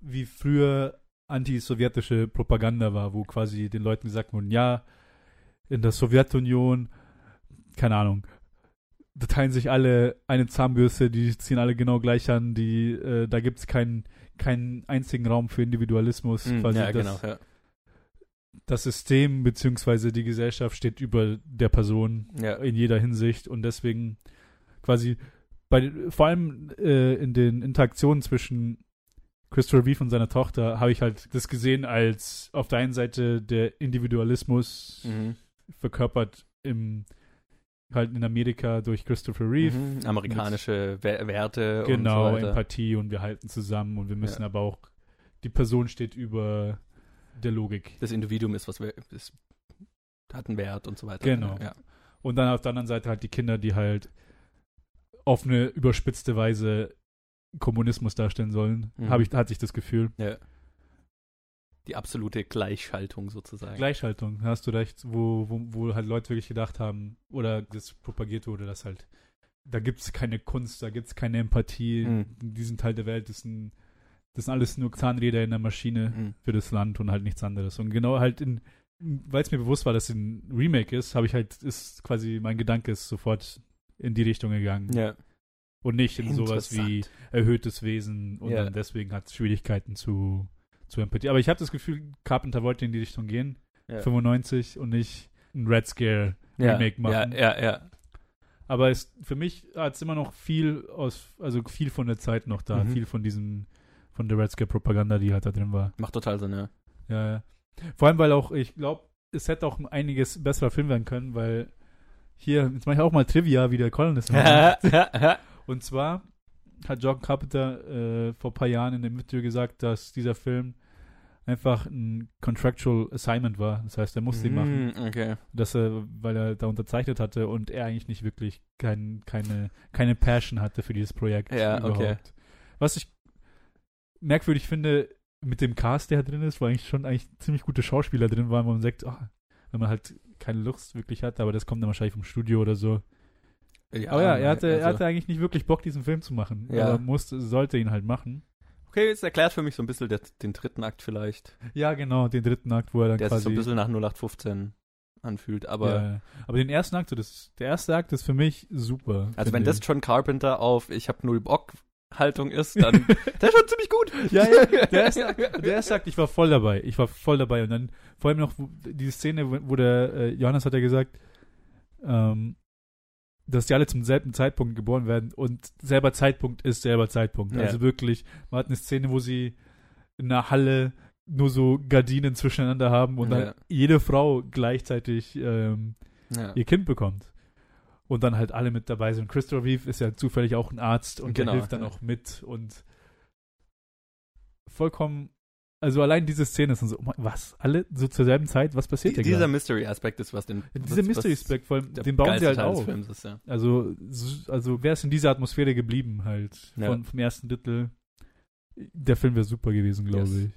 wie früher antisowjetische Propaganda war, wo quasi den Leuten gesagt wurde, ja, in der Sowjetunion, keine Ahnung, da teilen sich alle eine Zahnbürste, die ziehen alle genau gleich an, die, äh, da gibt es keinen keinen einzigen Raum für Individualismus. Mhm, quasi ja, das, genau. Ja. das System beziehungsweise die Gesellschaft steht über der Person Ja. in jeder Hinsicht und deswegen quasi bei vor allem äh, in den Interaktionen zwischen Christopher Reeve und seiner Tochter habe ich halt das gesehen als auf der einen Seite der Individualismus Mhm. verkörpert im halt in Amerika durch Christopher Reeve. Mhm. Amerikanische We Werte Genau, und so weiter. Empathie und wir halten zusammen und wir müssen Ja. aber auch die Person steht über der Logik. Das Individuum ist was ist, hat einen Wert und so weiter. Genau. Ja. Und dann auf der anderen Seite halt die Kinder, die halt auf eine überspitzte Weise Kommunismus darstellen sollen. Mhm. Habe ich, hatte ich das Gefühl. ja. Die absolute Gleichschaltung sozusagen. Gleichhaltung, hast du recht, wo, wo, wo halt Leute wirklich gedacht haben, oder das propagiert wurde, dass halt, da gibt es keine Kunst, da gibt es keine Empathie. Mhm. In diesem Teil der Welt ist ein, das sind alles nur Zahnräder in der Maschine Mhm. für das Land und halt nichts anderes. Und genau halt in, weil es mir bewusst war, dass es ein Remake ist, habe ich halt, ist quasi mein Gedanke ist sofort in die Richtung gegangen. Ja. Und nicht in sowas wie erhöhtes Wesen und Ja. dann deswegen hat es Schwierigkeiten zu, zu Empathie. Aber ich habe das Gefühl, Carpenter wollte in die Richtung gehen, Ja. 95 und nicht ein Red Scare ja. Remake machen. Ja, ja, ja. Aber es, für mich hat es immer noch viel aus, also viel von der Zeit noch da, Mhm. viel von diesem, von der Red Scare Propaganda, die halt da drin war. Macht total Sinn, ja. Ja, ja. Vor allem, weil auch, ich glaube, es hätte auch einiges besserer Film werden können, weil hier, jetzt mache ich auch mal Trivia, wie der Colonist macht. [laughs] Und zwar hat John Carpenter äh, vor ein paar Jahren in dem Interview gesagt, dass dieser Film einfach ein Contractual Assignment war. Das heißt, er musste ihn machen, Mhm, Okay. dass er, weil er da unterzeichnet hatte und er eigentlich nicht wirklich kein, keine, keine Passion hatte für dieses Projekt. Ja, okay. Was ich merkwürdig finde, mit dem Cast, der drin ist, wo eigentlich schon eigentlich ziemlich gute Schauspieler drin waren, wo man sagt, ah, wenn man halt keine Lust wirklich hat, aber das kommt dann wahrscheinlich vom Studio oder so. aber ja, er hatte, er also- hatte eigentlich nicht wirklich Bock, diesen Film zu machen. Ja. Aber musste, sollte ihn halt machen. Okay, jetzt erklärt für mich so ein bisschen der, den dritten Akt vielleicht. Ja, genau, den dritten Akt, wo er dann Der sich quasi. so ein bisschen nach 0815 anfühlt. Aber ja, aber den ersten Akt, so das, der erste Akt ist für mich super. also wenn das ich. John Carpenter auf Ich hab null Bock Haltung ist, dann [laughs] der ist schon ziemlich gut. Ja, ja, [laughs] der erste, Akt- der erste Akt, ich war voll dabei. Ich war voll dabei. Und dann vor allem noch die Szene, wo, wo der äh, Johannes hat ja gesagt, ähm, dass die alle zum selben Zeitpunkt geboren werden und selber Zeitpunkt ist selber Zeitpunkt. Ja. Also wirklich, man hat eine Szene, wo sie in einer Halle nur so Gardinen zwischeneinander haben und Ja. dann jede Frau gleichzeitig ähm, Ja. ihr Kind bekommt. Und dann halt alle mit dabei sind. Christopher Reeve ist ja zufällig auch ein Arzt und Genau, der hilft dann auch mit und vollkommen, also allein diese Szene ist dann so, oh mein- was? Alle so zur selben Zeit? Was passiert Die, hier dieser? Mystery-Aspekt ist, was den. Dieser Mystery-Aspekt, vor allem, den bauen sie halt Teil auf. Ist, ja. Also, so- also wäre es in dieser Atmosphäre geblieben halt, Ja. von, vom ersten Drittel, der Film wäre super gewesen, glaube Yes. ich.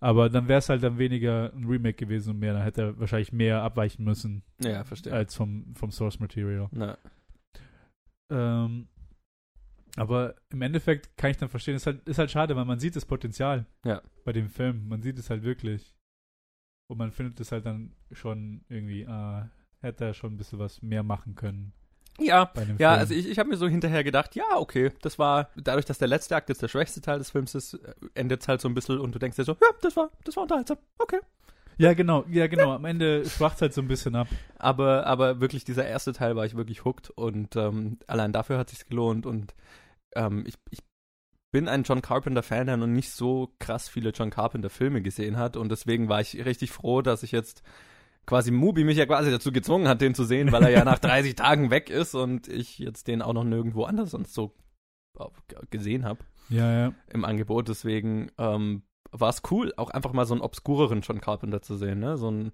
Aber dann wäre es halt dann weniger ein Remake gewesen und mehr, dann hätte er wahrscheinlich mehr abweichen müssen Ja, verstehe. als vom, vom Source Material. Na, Ähm, aber im Endeffekt kann ich dann verstehen, ist halt, ist halt schade, weil man sieht das Potenzial Ja. bei dem Film. Man sieht es halt wirklich. Und man findet es halt dann schon irgendwie, ah, hätte er schon ein bisschen was mehr machen können ja, ja, Film. also ich, ich habe mir so hinterher gedacht, ja, okay, das war, dadurch, dass der letzte Akt jetzt der schwächste Teil des Films ist, endet es halt so ein bisschen und du denkst dir so, ja, das war, das war unterhaltsam, okay. ja, genau, ja, genau. Am Ende schwacht halt so ein bisschen ab. Aber, aber wirklich, dieser erste Teil war ich wirklich hooked und ähm, allein dafür hat sich's gelohnt und ähm, ich, ich bin ein John Carpenter-Fan, der noch nicht so krass viele John Carpenter-Filme gesehen hat und deswegen war ich richtig froh, dass ich jetzt quasi Mubi mich ja quasi dazu gezwungen hat, den zu sehen, weil er ja [laughs] nach 30 Tagen weg ist und ich jetzt den auch noch nirgendwo anders sonst so äh, gesehen habe Ja, ja. im Angebot. Deswegen ähm, war es cool, auch einfach mal so einen obskureren John Carpenter zu sehen, ne? So ein,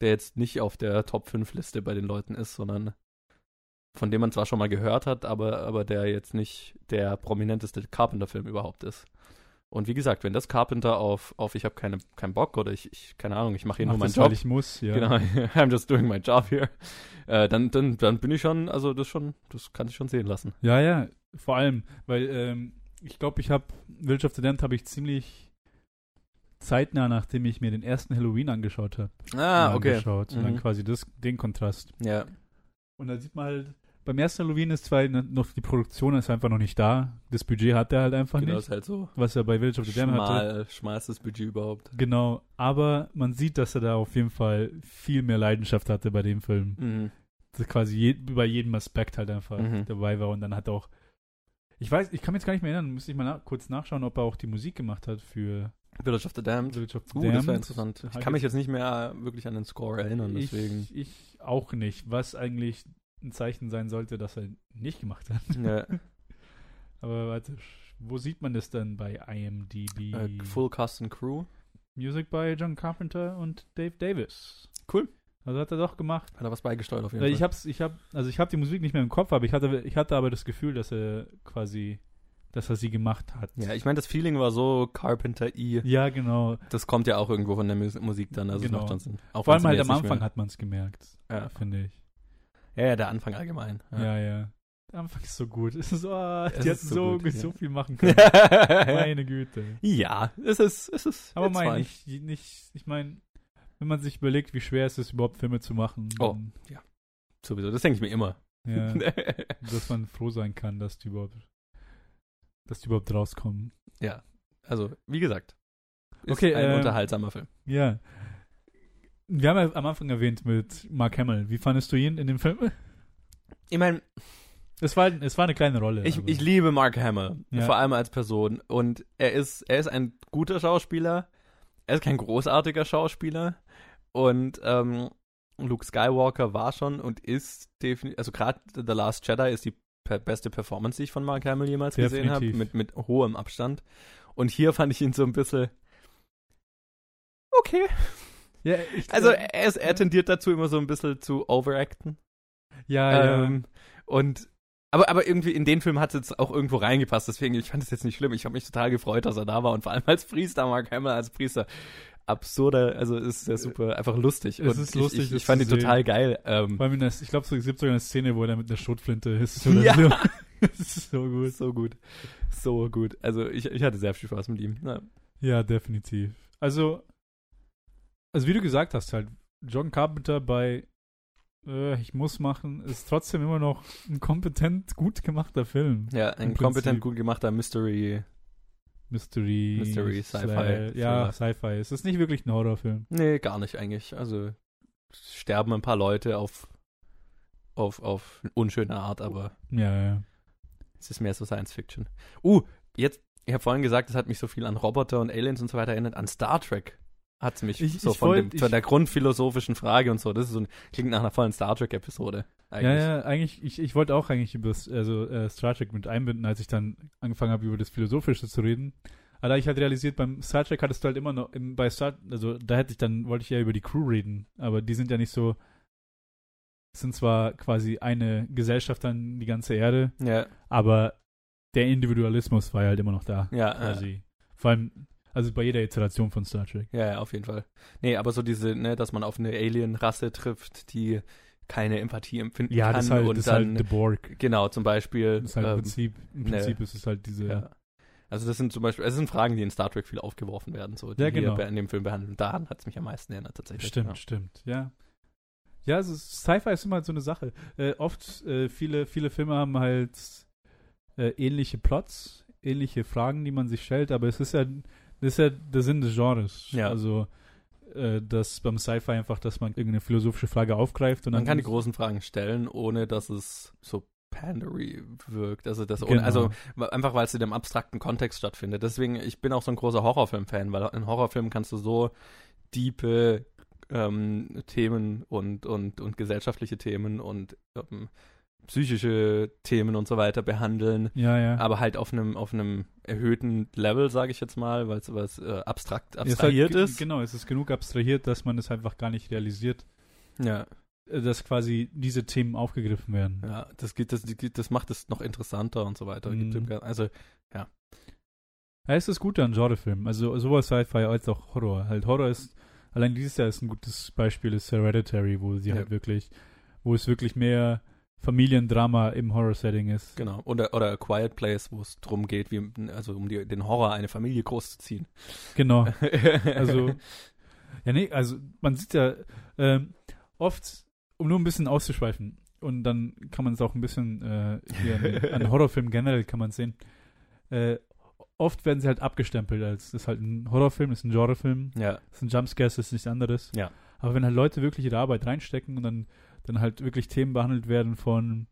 der jetzt nicht auf der Top 5 Liste bei den Leuten ist, sondern von dem man zwar schon mal gehört hat, aber, aber der jetzt nicht der prominenteste Carpenter-Film überhaupt ist. Und wie gesagt, wenn das Carpenter auf, auf ich habe keine, keinen Bock oder ich, ich, keine Ahnung, ich mache hier Mach nur meinen das, Job. weil ich muss, ja. Genau, [laughs] I'm just doing my job here. Äh, dann, dann, dann bin ich schon, also das schon, das kann ich schon sehen lassen. Ja, ja, vor allem, weil ähm, ich glaube, ich habe Village of the Damned habe ich ziemlich zeitnah, nachdem ich mir den ersten Halloween angeschaut habe. Ah, okay. Angeschaut. Und dann Mhm. quasi das, den Kontrast. Ja, Und da sieht man halt, beim ersten Halloween ist zwar noch die Produktion ist einfach noch nicht da. Das Budget hat er halt einfach genau, nicht, ist halt so was er bei Village of the Damned hatte. schmal, schmalstes Budget überhaupt. Genau, aber man sieht, dass er da auf jeden Fall viel mehr Leidenschaft hatte bei dem Film. Mhm. Das quasi je, bei jedem Aspekt halt einfach Mhm. dabei war und dann hat er auch ich weiß, ich kann mich jetzt gar nicht mehr erinnern, müsste ich mal nach, kurz nachschauen, ob er auch die Musik gemacht hat für Village of the Damned. Village of the Uh, Damned. das wäre interessant. Ich kann mich jetzt nicht mehr wirklich an den Score erinnern, ich, deswegen. ich auch nicht, was eigentlich ein Zeichen sein sollte, dass er nicht gemacht hat. Ja, [laughs] Aber warte, wo sieht man das denn bei IMDb? äh, Full Cast and Crew. Music by John Carpenter und Dave Davis. Cool. Also hat er doch gemacht. Hat er was beigesteuert auf jeden Weil Fall. ich hab's, ich hab, also ich habe die Musik nicht mehr im Kopf, aber ich hatte, ich hatte aber das Gefühl, dass er quasi, dass er sie gemacht hat. ja, ich meine, das Feeling war so Carpenter-y. Ja, genau. Das kommt ja auch irgendwo von der Mus Musik dann, also Genau. macht schon Sinn. Auch Vor allem halt am Anfang hat man es gemerkt, Ja. finde ich. Ja, ja, der Anfang allgemein. Ja, ja. Der Anfang ist so gut. [laughs] Es ist so, ah, die hätten so so, so, ja. viel machen können. Ja, [laughs] Meine Güte. ja es ist, es ist. Aber mein, ich, nicht, ich meine, wenn man sich überlegt, wie schwer es ist, überhaupt Filme zu machen, Oh. dann, Sowieso, das denke ich mir immer. ja, [laughs] dass man froh sein kann, dass die überhaupt, dass die überhaupt rauskommen. also, wie gesagt. Ist Okay, ein ähm, unterhaltsamer Film. Ja. Wir haben ja am Anfang erwähnt mit Mark Hamill. Wie fandest du ihn in dem Film? Ich meine, Es war, es war eine kleine Rolle. ich, ich liebe Mark Hamill, Ja. vor allem als Person. Und er ist, er ist ein guter Schauspieler. Er ist kein großartiger Schauspieler. Und ähm, Luke Skywalker war schon und ist definitiv, also gerade The Last Jedi ist die per beste Performance, die ich von Mark Hamill jemals gesehen habe, Definitiv. mit, mit hohem Abstand. Und hier fand ich ihn so ein bisschen okay. Ja, ich, Also er, ist, er tendiert dazu, immer so ein bisschen zu overacten. ja, ja. Ähm, und aber, aber irgendwie in den Film hat es jetzt auch irgendwo reingepasst, deswegen, ich fand es jetzt nicht schlimm. Ich habe mich total gefreut, dass er da war und vor allem als Priester, Mark Hamill als Priester. Absurder, also ist ja super, einfach lustig. Es und ist ich, lustig, ich, ich fand ihn total geil. Ähm, der, ich glaube, es gibt sogar eine Szene, wo er mit einer Schrotflinte ist. Oder Ja. so. [laughs] das ist so gut. so gut. So gut. Also ich, ich hatte sehr viel Spaß mit ihm. Ja. Ja, definitiv. Also, also wie du gesagt hast, halt, John Carpenter bei äh, Ich muss machen, ist trotzdem immer noch ein kompetent gut gemachter Film. Ja, ein kompetent gut gemachter Mystery. Mystery. Mystery, Sci-Fi, Sci- Ja. Sci-Fi. Es ist nicht wirklich ein Horrorfilm. Nee, gar nicht eigentlich. Also sterben ein paar Leute auf, auf, auf unschöne Art, aber Ja, ja. es ist mehr so Science Fiction. Uh, jetzt, ich habe vorhin gesagt, es hat mich so viel an Roboter und Aliens und so weiter erinnert. An Star Trek hat es mich Ich- so ich von, wollt- dem, von der grundphilosophischen Frage und so. Das ist so ein, klingt nach einer vollen Star Trek-Episode. Ja, Eigentlich. ja, eigentlich, ich, ich wollte auch eigentlich über das, also, äh, Star Trek mit einbinden, als ich dann angefangen habe, über das Philosophische zu reden. Aber ich halt realisiert, beim Star Trek hattest du halt immer noch, im, bei Star, also da hätte ich dann, wollte ich ja über die Crew reden, aber die sind ja nicht so, sind zwar quasi eine Gesellschaft an die ganze Erde, Ja, aber der Individualismus war ja halt immer noch da, ja, ja. quasi. Vor allem, also bei jeder Iteration von Star Trek. Ja, ja, auf jeden Fall. Nee, aber so diese, ne, dass man auf eine Alien-Rasse trifft, die keine Empathie empfinden Ja, kann das ist halt, und das ist dann, halt The Borg. genau, zum Beispiel, Das ist halt im ähm, Prinzip, im ne. Prinzip ist es halt diese, ja. Also das sind zum Beispiel, es sind Fragen, die in Star Trek viel aufgeworfen werden, so, die Ja, genau. hier in dem Film behandeln. Daran hat es mich am meisten erinnert, tatsächlich. Stimmt, Ja. stimmt, ja. Ja, also Sci-Fi ist immer halt so eine Sache. Äh, oft, äh, viele, viele Filme haben halt äh, ähnliche Plots, ähnliche Fragen, die man sich stellt, aber es ist ja, das ist ja der Sinn des Genres. Ja. Also, äh, dass beim Sci-Fi einfach, dass man irgendeine philosophische Frage aufgreift und Man dann. kann die großen Fragen stellen, ohne dass es so pandery wirkt. Also, das ohne, Genau. also wa- einfach, weil es in dem abstrakten Kontext stattfindet. Deswegen, ich bin auch so ein großer Horrorfilm-Fan, weil in Horrorfilmen kannst du so diepe ähm, Themen und, und, und gesellschaftliche Themen und ähm, psychische Themen und so weiter behandeln, ja, ja. aber halt auf einem auf einem erhöhten Level, sage ich jetzt mal, weil es äh, abstrakt Es ist halt abstrahiert ist. Genau, es ist genug abstrahiert, dass man es einfach gar nicht realisiert, Ja, äh, dass quasi diese Themen aufgegriffen werden. ja, das geht, das, das macht es noch interessanter und so weiter. Mhm. Also Ja, ist das Gute an Genrefilmen. Also sowohl Sci-Fi als auch Horror. Halt Horror ist, allein dieses Jahr ist ein gutes Beispiel, ist Hereditary, wo sie Ja. halt wirklich, wo es wirklich mehr Familiendrama im Horror-Setting ist. Genau. Oder, oder A Quiet Place, wo es darum geht, wie, also um die, den Horror eine Familie großzuziehen. Genau. [laughs] Also, ja, nee, also man sieht ja ähm, oft, um nur ein bisschen auszuschweifen, und dann kann man es auch ein bisschen äh, hier an, an [laughs] Horrorfilmen generell kann man sehen. Äh, oft werden sie halt abgestempelt als das ist halt ein Horrorfilm, das ist ein Genrefilm, ja, das ist ein Jumpscare, das ist nichts anderes. Ja. Aber wenn halt Leute wirklich ihre Arbeit reinstecken und dann, dann halt wirklich Themen behandelt werden von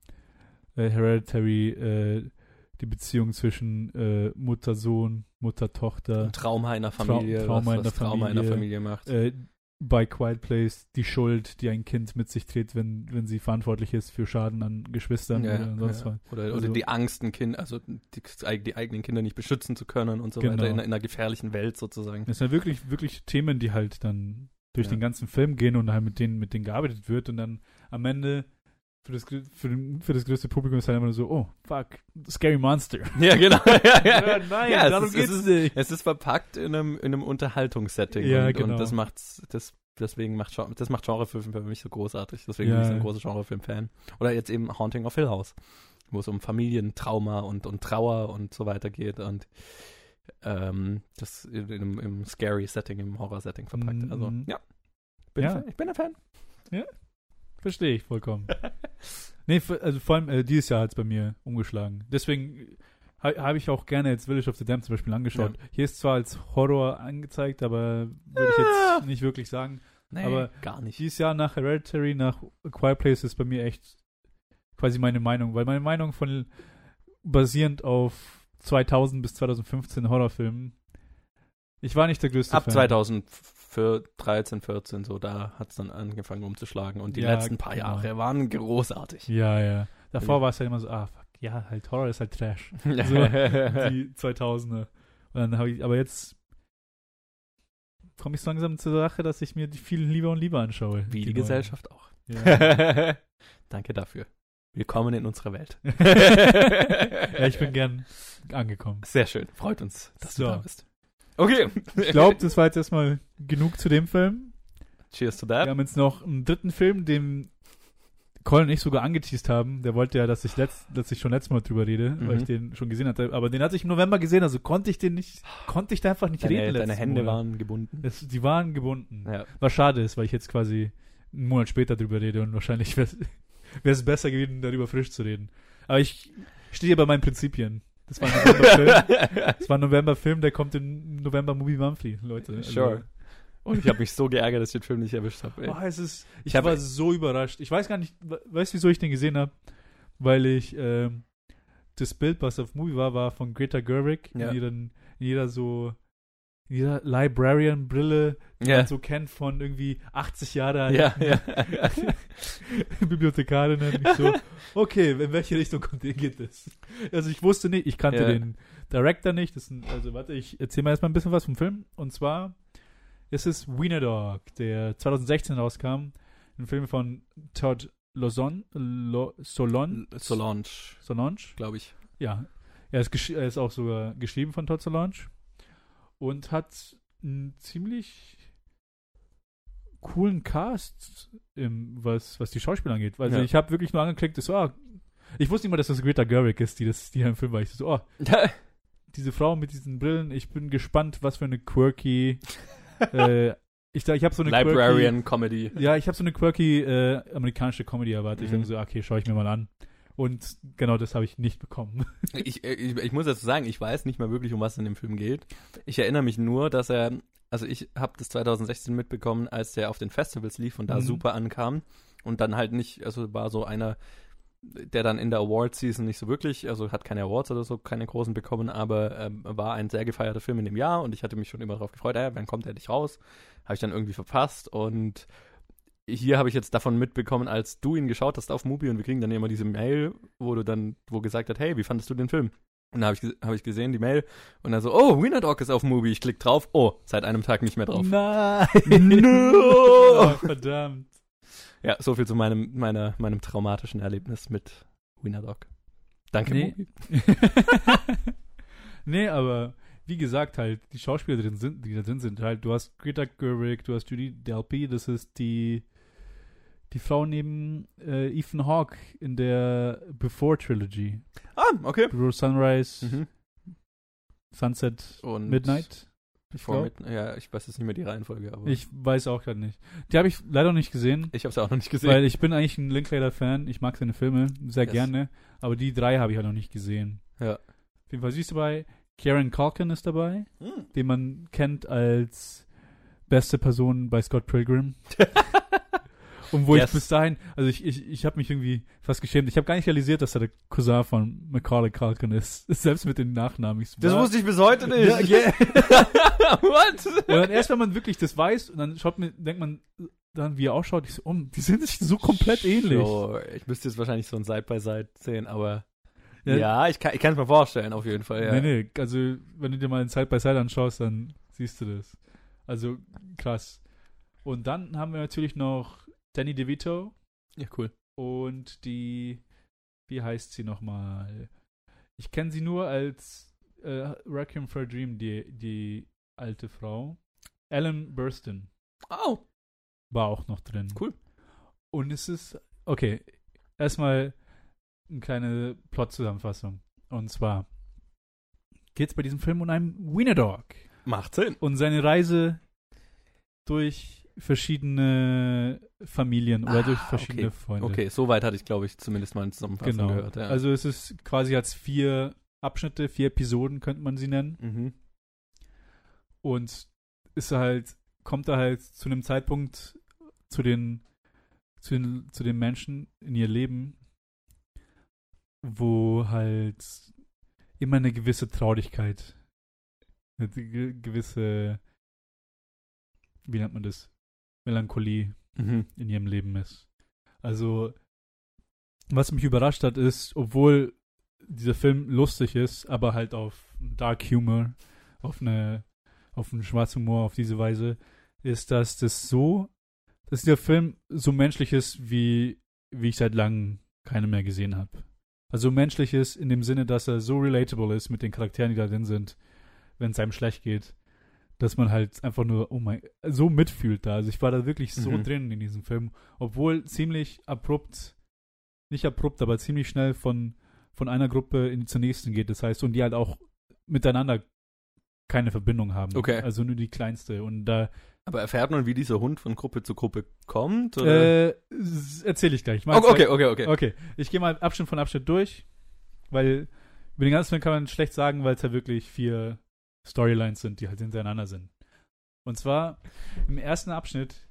äh, Hereditary, äh, die Beziehung zwischen äh, Mutter, Sohn, Mutter, Tochter, ein Trauma in der Familie, Trauma was, in was der Trauma in der Familie. Familie macht. äh, bei Quiet Place die Schuld, die ein Kind mit sich trägt, wenn, wenn sie verantwortlich ist für Schaden an Geschwistern Ja, oder sonst ja. was. Oder, Also- oder die Angst, ein Kind, also die, die eigenen Kinder nicht beschützen zu können und so Genau. weiter in, in einer gefährlichen Welt sozusagen. Das sind wirklich, wirklich Themen, die halt dann durch Ja. den ganzen Film gehen und halt mit denen, mit denen gearbeitet wird und dann am Ende für das, für, den, für das größte Publikum ist halt immer nur so, oh, fuck, Scary Monster. [laughs] Ja, genau. ja, ja. Nein, Ja, es darum ist- geht's es ist- nicht. Es ist verpackt in einem, in einem Unterhaltungssetting Ja, und, genau. und das macht's, das, deswegen macht das macht Genrefilm für mich so großartig. Deswegen Ja. bin ich so ein großer Genrefilm-Fan. Oder jetzt eben Haunting of Hill House, wo es um Familientrauma und, und Trauer und so weiter geht und ähm, das in, in, im scary Setting, im Horror-Setting verpackt. Mhm. Also ja, bin Ja. Fan. ich bin ein Fan. Verstehe ich vollkommen. [laughs] nee, also vor allem äh, dieses Jahr hat es bei mir umgeschlagen. Deswegen ha habe ich auch gerne jetzt Village of the Damned zum Beispiel angeschaut. Hier ist zwar als Horror angezeigt, aber würde ich Ja. jetzt nicht wirklich sagen. Nee, Aber gar nicht. Dieses Jahr nach Hereditary, nach A Quiet Place ist bei mir echt quasi meine Meinung, weil meine Meinung von basierend auf 2000 bis 2015 Horrorfilmen, ich war nicht der größte Ab Fan. 2013, 14, so, da hat es dann angefangen umzuschlagen. Und die Ja, letzten paar genau. Jahre waren großartig. Ja, ja. Davor Ja. war es halt immer so, ah, fuck, ja, halt Horror ist halt Trash. [laughs] So, Ja. die 2000er. Und dann habe ich, aber jetzt komme ich so langsam zur Sache, dass ich mir die viel lieber und lieber anschaue. Wie die, neuen. Gesellschaft auch. Ja. [laughs] Danke dafür. Willkommen in unserer Welt. [laughs] ja, ich bin gern angekommen. Sehr schön. Freut uns, dass So. du da bist. Okay. Ich glaube, das war jetzt erstmal genug zu dem Film. Cheers to Wir that. haben jetzt noch einen dritten Film, den Colin und ich sogar angeteased haben. Der wollte ja, dass ich, letzt, dass ich schon letztes Mal drüber rede, weil Mhm. ich den schon gesehen hatte. Aber den hatte ich im November gesehen, also konnte ich den nicht, konnte ich da einfach nicht Deine, reden. deine Hände Monat. waren gebunden. Das, die waren gebunden. Ja. Was schade ist, weil ich jetzt quasi einen Monat später drüber rede und wahrscheinlich wäre es [laughs] besser gewesen, darüber frisch zu reden. Aber ich stehe bei meinen Prinzipien. Das war ein November-Film. [laughs] Das war ein November-Film, der kommt im November Movie Monthly, Leute. Also, Sure. Und ich habe mich so geärgert, dass ich den Film nicht erwischt habe. Oh, es ist, ich, Ich war so überrascht. Ich weiß gar nicht, we- weißt du, wieso ich den gesehen habe? Weil ich ähm, das Bild, was auf Movie war, war von Greta Gerwig Ja. in, ihren, in ihrer so in ihrer Librarian-Brille, die Ja. man so kennt von irgendwie 80 Jahre Ja, ja. [laughs] Bibliothekarinnen. Ich so, okay, in welche Richtung kommt- geht das? Also ich wusste nicht, ich kannte Ja. den Director nicht. Ein, also warte, ich erzähle mal erstmal ein bisschen was vom Film. Und zwar ist es Wiener Dog, der 2016 rauskam. Ein Film von Todd Lozon, Lo, Solon, Solange, Solange. glaube ich. Ja, er ist, er ist auch sogar geschrieben von Todd Solange und hat einen ziemlich coolen Cast, im, was, was die Schauspieler angeht. Also Ja. ich habe wirklich nur angeklickt, so, ah, ich wusste nicht mal, dass das Greta Gerwig ist, die das, die im Film war. Ich so, oh, [laughs] diese Frau mit diesen Brillen, ich bin gespannt, was für eine quirky, äh, ich, ich habe so eine quirky, Librarian Comedy. ja, ich habe so eine quirky äh, amerikanische Comedy erwartet. Ich Mhm. dachte so, okay, schaue ich mir mal an. Und genau das habe ich nicht bekommen. [laughs] Ich, ich, ich muss dazu sagen, ich weiß nicht mal wirklich, um was in dem Film geht. Ich erinnere mich nur, dass er, also ich habe das 2016 mitbekommen, als der auf den Festivals lief und da Mhm. super ankam und dann halt nicht, also war so einer, der dann in der Award-Season nicht so wirklich, also hat keine Awards oder so, keine großen bekommen, aber ähm, war ein sehr gefeierter Film in dem Jahr und ich hatte mich schon immer darauf gefreut, äh, wann kommt er nicht raus? Habe ich dann irgendwie verpasst und hier habe ich jetzt davon mitbekommen, als du ihn geschaut hast auf Mubi und wir kriegen dann immer diese Mail, wo du dann, wo gesagt hat, hey, wie fandest du den Film? Und da habe ich, hab ich gesehen, die Mail, und dann so, oh, Wiener Dog ist auf Mubi, ich klick drauf, oh, seit einem Tag nicht mehr drauf. Nein! [laughs] No! Oh, verdammt. Ja, so viel zu meinem, meiner, meinem traumatischen Erlebnis mit Wiener Dog. Danke, Nee. Mubi. [laughs] nee, aber wie gesagt, halt, die Schauspieler, die, drin sind, die da drin sind, halt, du hast Greta Gerwig, du hast Judy Delpy, das ist die, die Frau neben äh, Ethan Hawke in der Before Trilogy. Ah, okay. Before Sunrise, Mhm. Sunset, Und Midnight. Glaub. mit, ja, ich weiß jetzt nicht mehr die Reihenfolge, aber ich weiß auch gerade nicht. Die habe ich leider noch nicht gesehen. ich habe es auch noch nicht gesehen. Weil ich bin eigentlich ein Linklater-Fan. Ich mag seine Filme sehr Yes. gerne. Aber die drei habe ich halt noch nicht gesehen. Ja. Auf jeden Fall siehst du dabei. Karen Culkin ist dabei, Hm. den man kennt als beste Person bei Scott Pilgrim. [laughs] Und wo Yes. ich bis dahin, also ich, ich, ich habe mich irgendwie fast geschämt. Ich habe gar nicht realisiert, dass er der Cousin von Macaulay Culkin ist. [laughs] Selbst mit den Nachnamen. Ich Das wusste ich bis heute nicht. Ja, yeah. [laughs] What? Und dann erst, wenn man wirklich das weiß, und dann schaut man, denkt man dann, wie er ausschaut, ich so, um, die sind sich so komplett ähnlich. So, ich müsste jetzt wahrscheinlich so ein Side-by-Side sehen, aber Ja. ja, ich kann ich es mir vorstellen, auf jeden Fall. Ja. Nee, nee, also wenn du dir mal ein Side by Side anschaust, dann siehst du das. Also krass. Und dann haben wir natürlich noch Danny DeVito ja, cool. und die, wie heißt sie nochmal? Ich kenne sie nur als äh, Requiem for a Dream, die, die alte Frau. Ellen Burstyn Oh, war auch noch drin. Cool. Und es ist, okay, erstmal eine kleine Plot-Zusammenfassung. Und zwar geht es bei diesem Film um einen Wiener Dog macht Sinn. und seine Reise durch verschiedene Familien oder Ah, durch verschiedene okay. Freunde. Okay, soweit hatte ich, glaube ich, zumindest mal eine Zusammenfassung genau. gehört. Ja. Also es ist quasi als vier Abschnitte, vier Episoden könnte man sie nennen. mhm. Und ist halt, kommt er halt zu einem Zeitpunkt zu den, zu den, zu den Menschen in ihr Leben, wo halt immer eine gewisse Traurigkeit, eine ge- gewisse, wie nennt man das? Melancholie Mhm. in ihrem Leben ist. Also, was mich überrascht hat, ist, obwohl dieser Film lustig ist, aber halt auf Dark Humor, auf eine, auf einen schwarzen Humor auf diese Weise, ist, dass das so, dass dieser Film so menschlich ist, wie, wie ich seit langem keine mehr gesehen habe. Also menschlich ist in dem Sinne, dass er so relatable ist mit den Charakteren, die da drin sind, wenn es einem schlecht geht, dass man halt einfach nur, oh mein, so mitfühlt da. Also ich war da wirklich so Mhm. drin in diesem Film, obwohl ziemlich abrupt, nicht abrupt, aber ziemlich schnell von, von einer Gruppe in, zur nächsten geht. Das heißt, und die halt auch miteinander keine Verbindung haben. Okay. Also nur die kleinste. Und da Aber erfährt man, wie dieser Hund von Gruppe zu Gruppe kommt? Oder? äh, erzähle ich gleich. Ich okay, okay, okay, okay. Okay, ich gehe mal Abschnitt von Abschnitt durch, weil über den ganzen Film kann man schlecht sagen, weil es ja wirklich vier Storylines sind, die halt hintereinander sind. Und zwar im ersten Abschnitt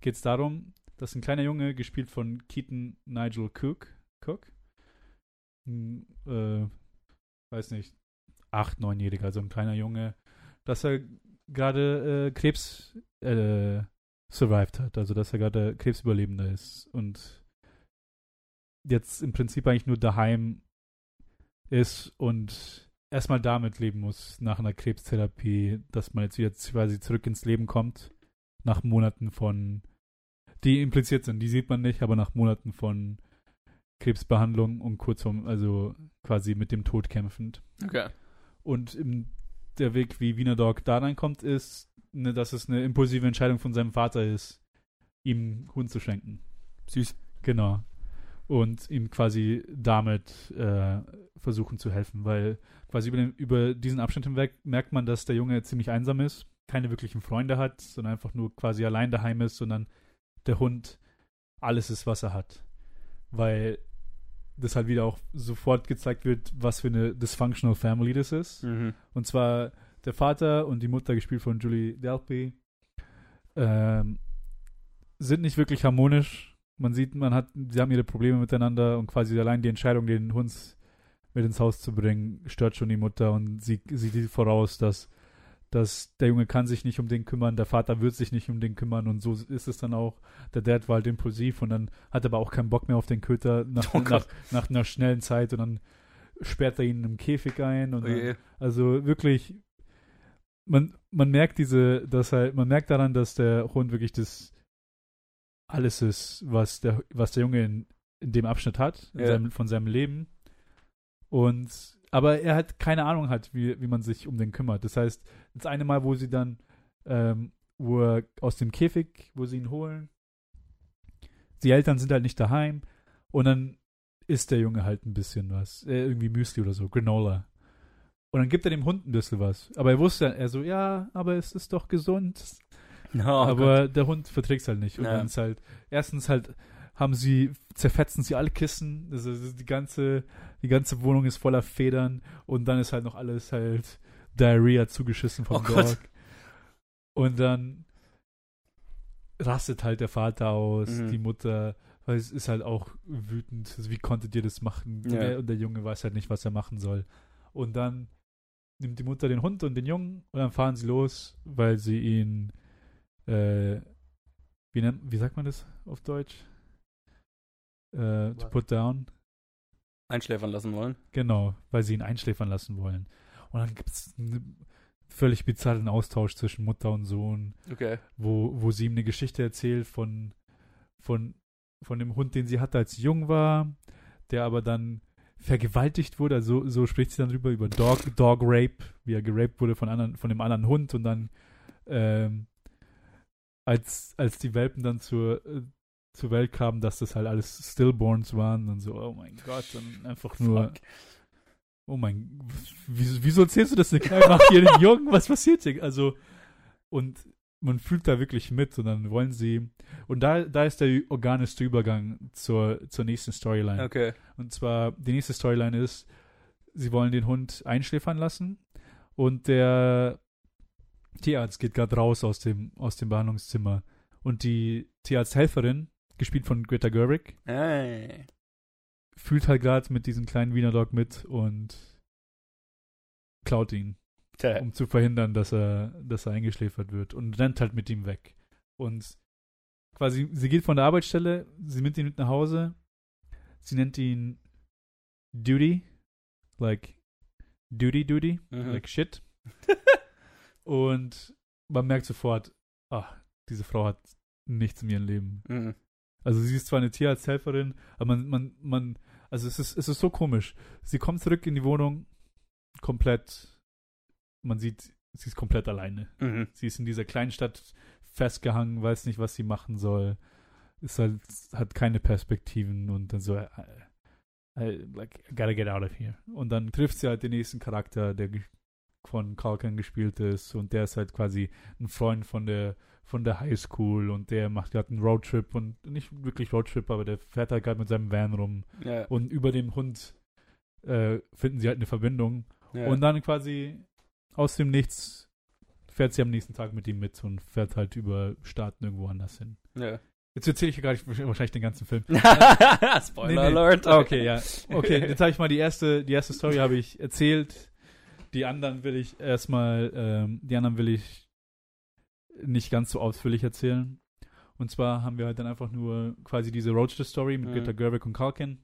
geht es darum, dass ein kleiner Junge, gespielt von Keaton Nigel Cook, Cook äh, weiß nicht, acht, neunjähriger, also ein kleiner Junge, dass er gerade äh, Krebs äh, survived hat, also dass er gerade Krebsüberlebender ist und jetzt im Prinzip eigentlich nur daheim ist und erstmal damit leben muss nach einer Krebstherapie, dass man jetzt wieder quasi zurück ins Leben kommt nach Monaten von die impliziert sind, die sieht man nicht, aber nach Monaten von Krebsbehandlung und kurz vorm, also quasi mit dem Tod kämpfend. okay. Und im, der Weg, wie Wiener Dog da reinkommt, ist, ne, dass es eine impulsive Entscheidung von seinem Vater ist, ihm Hund zu schenken. Süß. Genau. Und ihm quasi damit äh, versuchen zu helfen, weil quasi über, den, über diesen Abschnitt hinweg merkt man, dass der Junge ziemlich einsam ist, keine wirklichen Freunde hat, sondern einfach nur quasi allein daheim ist, sondern der Hund alles ist, was er hat. Weil das halt wieder auch sofort gezeigt wird, was für eine dysfunctional Family das ist. Mhm. Und zwar der Vater und die Mutter, gespielt von Julie Delpy, ähm, sind nicht wirklich harmonisch. Man sieht, man hat, sie haben ihre Probleme miteinander und quasi allein die Entscheidung, den Hund mit ins Haus zu bringen, stört schon die Mutter und sie sieht voraus, dass, dass der Junge kann sich nicht um den kümmern, der Vater wird sich nicht um den kümmern und so ist es dann auch. Der Dad war halt impulsiv und dann hat er aber auch keinen Bock mehr auf den Köter nach, Oh nach, nach einer schnellen Zeit und dann sperrt er ihn im Käfig ein und Oh dann, also wirklich, man, man merkt diese, dass halt, man merkt daran, dass der Hund wirklich das alles ist, was der, was der Junge in, in dem Abschnitt hat, Ja. seinem, von seinem Leben. Und aber er hat keine Ahnung hat, wie, wie man sich um den kümmert. Das heißt, das eine Mal, wo sie dann, ähm, wo er aus dem Käfig, wo sie ihn holen, die Eltern sind halt nicht daheim und dann isst der Junge halt ein bisschen was. Äh, irgendwie Müsli oder so, Granola. Und dann gibt er dem Hund ein bisschen was. Aber er wusste, er so, ja, aber es ist doch gesund. [laughs] Oh, aber der Hund verträgt es halt nicht. Und Ja. dann ist halt, erstens halt haben sie, zerfetzen sie alle Kissen. Also das ist die ganze, die ganze Wohnung ist voller Federn. Und dann ist halt noch alles halt Diarrhea zugeschissen vom Oh Gott. Dog. Und dann rastet halt der Vater aus, Mhm. die Mutter, weil es ist halt auch wütend. Also wie konntet ihr das machen? Ja. und der Junge weiß halt nicht, was er machen soll. Und dann nimmt die Mutter den Hund und den Jungen und dann fahren sie los, weil sie ihn, äh, wie, nennt, wie sagt man das auf Deutsch? Äh, to put down. Einschläfern lassen wollen. Genau, weil sie ihn einschläfern lassen wollen. Und dann gibt es einen völlig bizarren Austausch zwischen Mutter und Sohn, Okay. wo, wo sie ihm eine Geschichte erzählt von, von, von dem Hund, den sie hatte, als sie jung war, der aber dann vergewaltigt wurde. Also so spricht sie dann drüber, über Dog, Dog Rape, wie er geraped wurde von, anderen, von dem anderen Hund und dann ähm, als, als die Welpen dann zur, äh, zur Welt kamen, dass das halt alles Stillborns waren und so, oh mein Gott, dann einfach nur, Fuck. oh mein, wieso, wieso erzählst du das eine kleinen achtjährigen Jungen? Was passiert hier? Also, und man fühlt da wirklich mit und dann wollen sie, und da, da ist der organischste Übergang zur, zur nächsten Storyline. Okay. Und zwar, die nächste Storyline ist, sie wollen den Hund einschläfern lassen und der Tierarzt geht gerade raus aus dem, aus dem Behandlungszimmer. Und die Tierarzthelferin, gespielt von Greta Gerwig, Hey. fühlt halt gerade mit diesem kleinen Wiener Dog mit und klaut ihn, Tja. um zu verhindern, dass er, dass er eingeschläfert wird und rennt halt mit ihm weg. Und quasi, sie geht von der Arbeitsstelle, sie nimmt ihn mit nach Hause, sie nennt ihn Duty, like Duty Duty, Mhm. like shit. [laughs] und man merkt sofort, ah, diese Frau hat nichts in ihrem Leben. Mhm. Also sie ist zwar eine Tierarzthelferin, aber man, man, man, also es ist, es ist so komisch. Sie kommt zurück in die Wohnung, komplett, man sieht, sie ist komplett alleine. Mhm. Sie ist in dieser kleinen Stadt festgehangen, weiß nicht, was sie machen soll. Ist halt, hat keine Perspektiven und dann so, I, I, like, I gotta get out of here. Und dann trifft sie halt den nächsten Charakter, der von Kalkan gespielt ist und der ist halt quasi ein Freund von der von der Highschool und der macht gerade einen Roadtrip und nicht wirklich Roadtrip, aber der fährt halt gerade mit seinem Van rum Ja. und über dem Hund äh, finden sie halt eine Verbindung ja. und dann quasi aus dem Nichts fährt sie am nächsten Tag mit ihm mit und fährt halt über Staaten irgendwo anders hin. ja. Jetzt erzähle ich gar nicht wahrscheinlich den ganzen Film. [laughs] Spoiler Nee, nee. Alert. Okay, ja. Okay, [laughs] jetzt habe ich mal die erste, die erste Story habe ich erzählt. Die anderen will ich erstmal, ähm, die anderen will ich nicht ganz so ausführlich erzählen. Und zwar haben wir halt dann einfach nur quasi diese Roadster-Story mit Mhm. Greta Gerwig und Kalkin,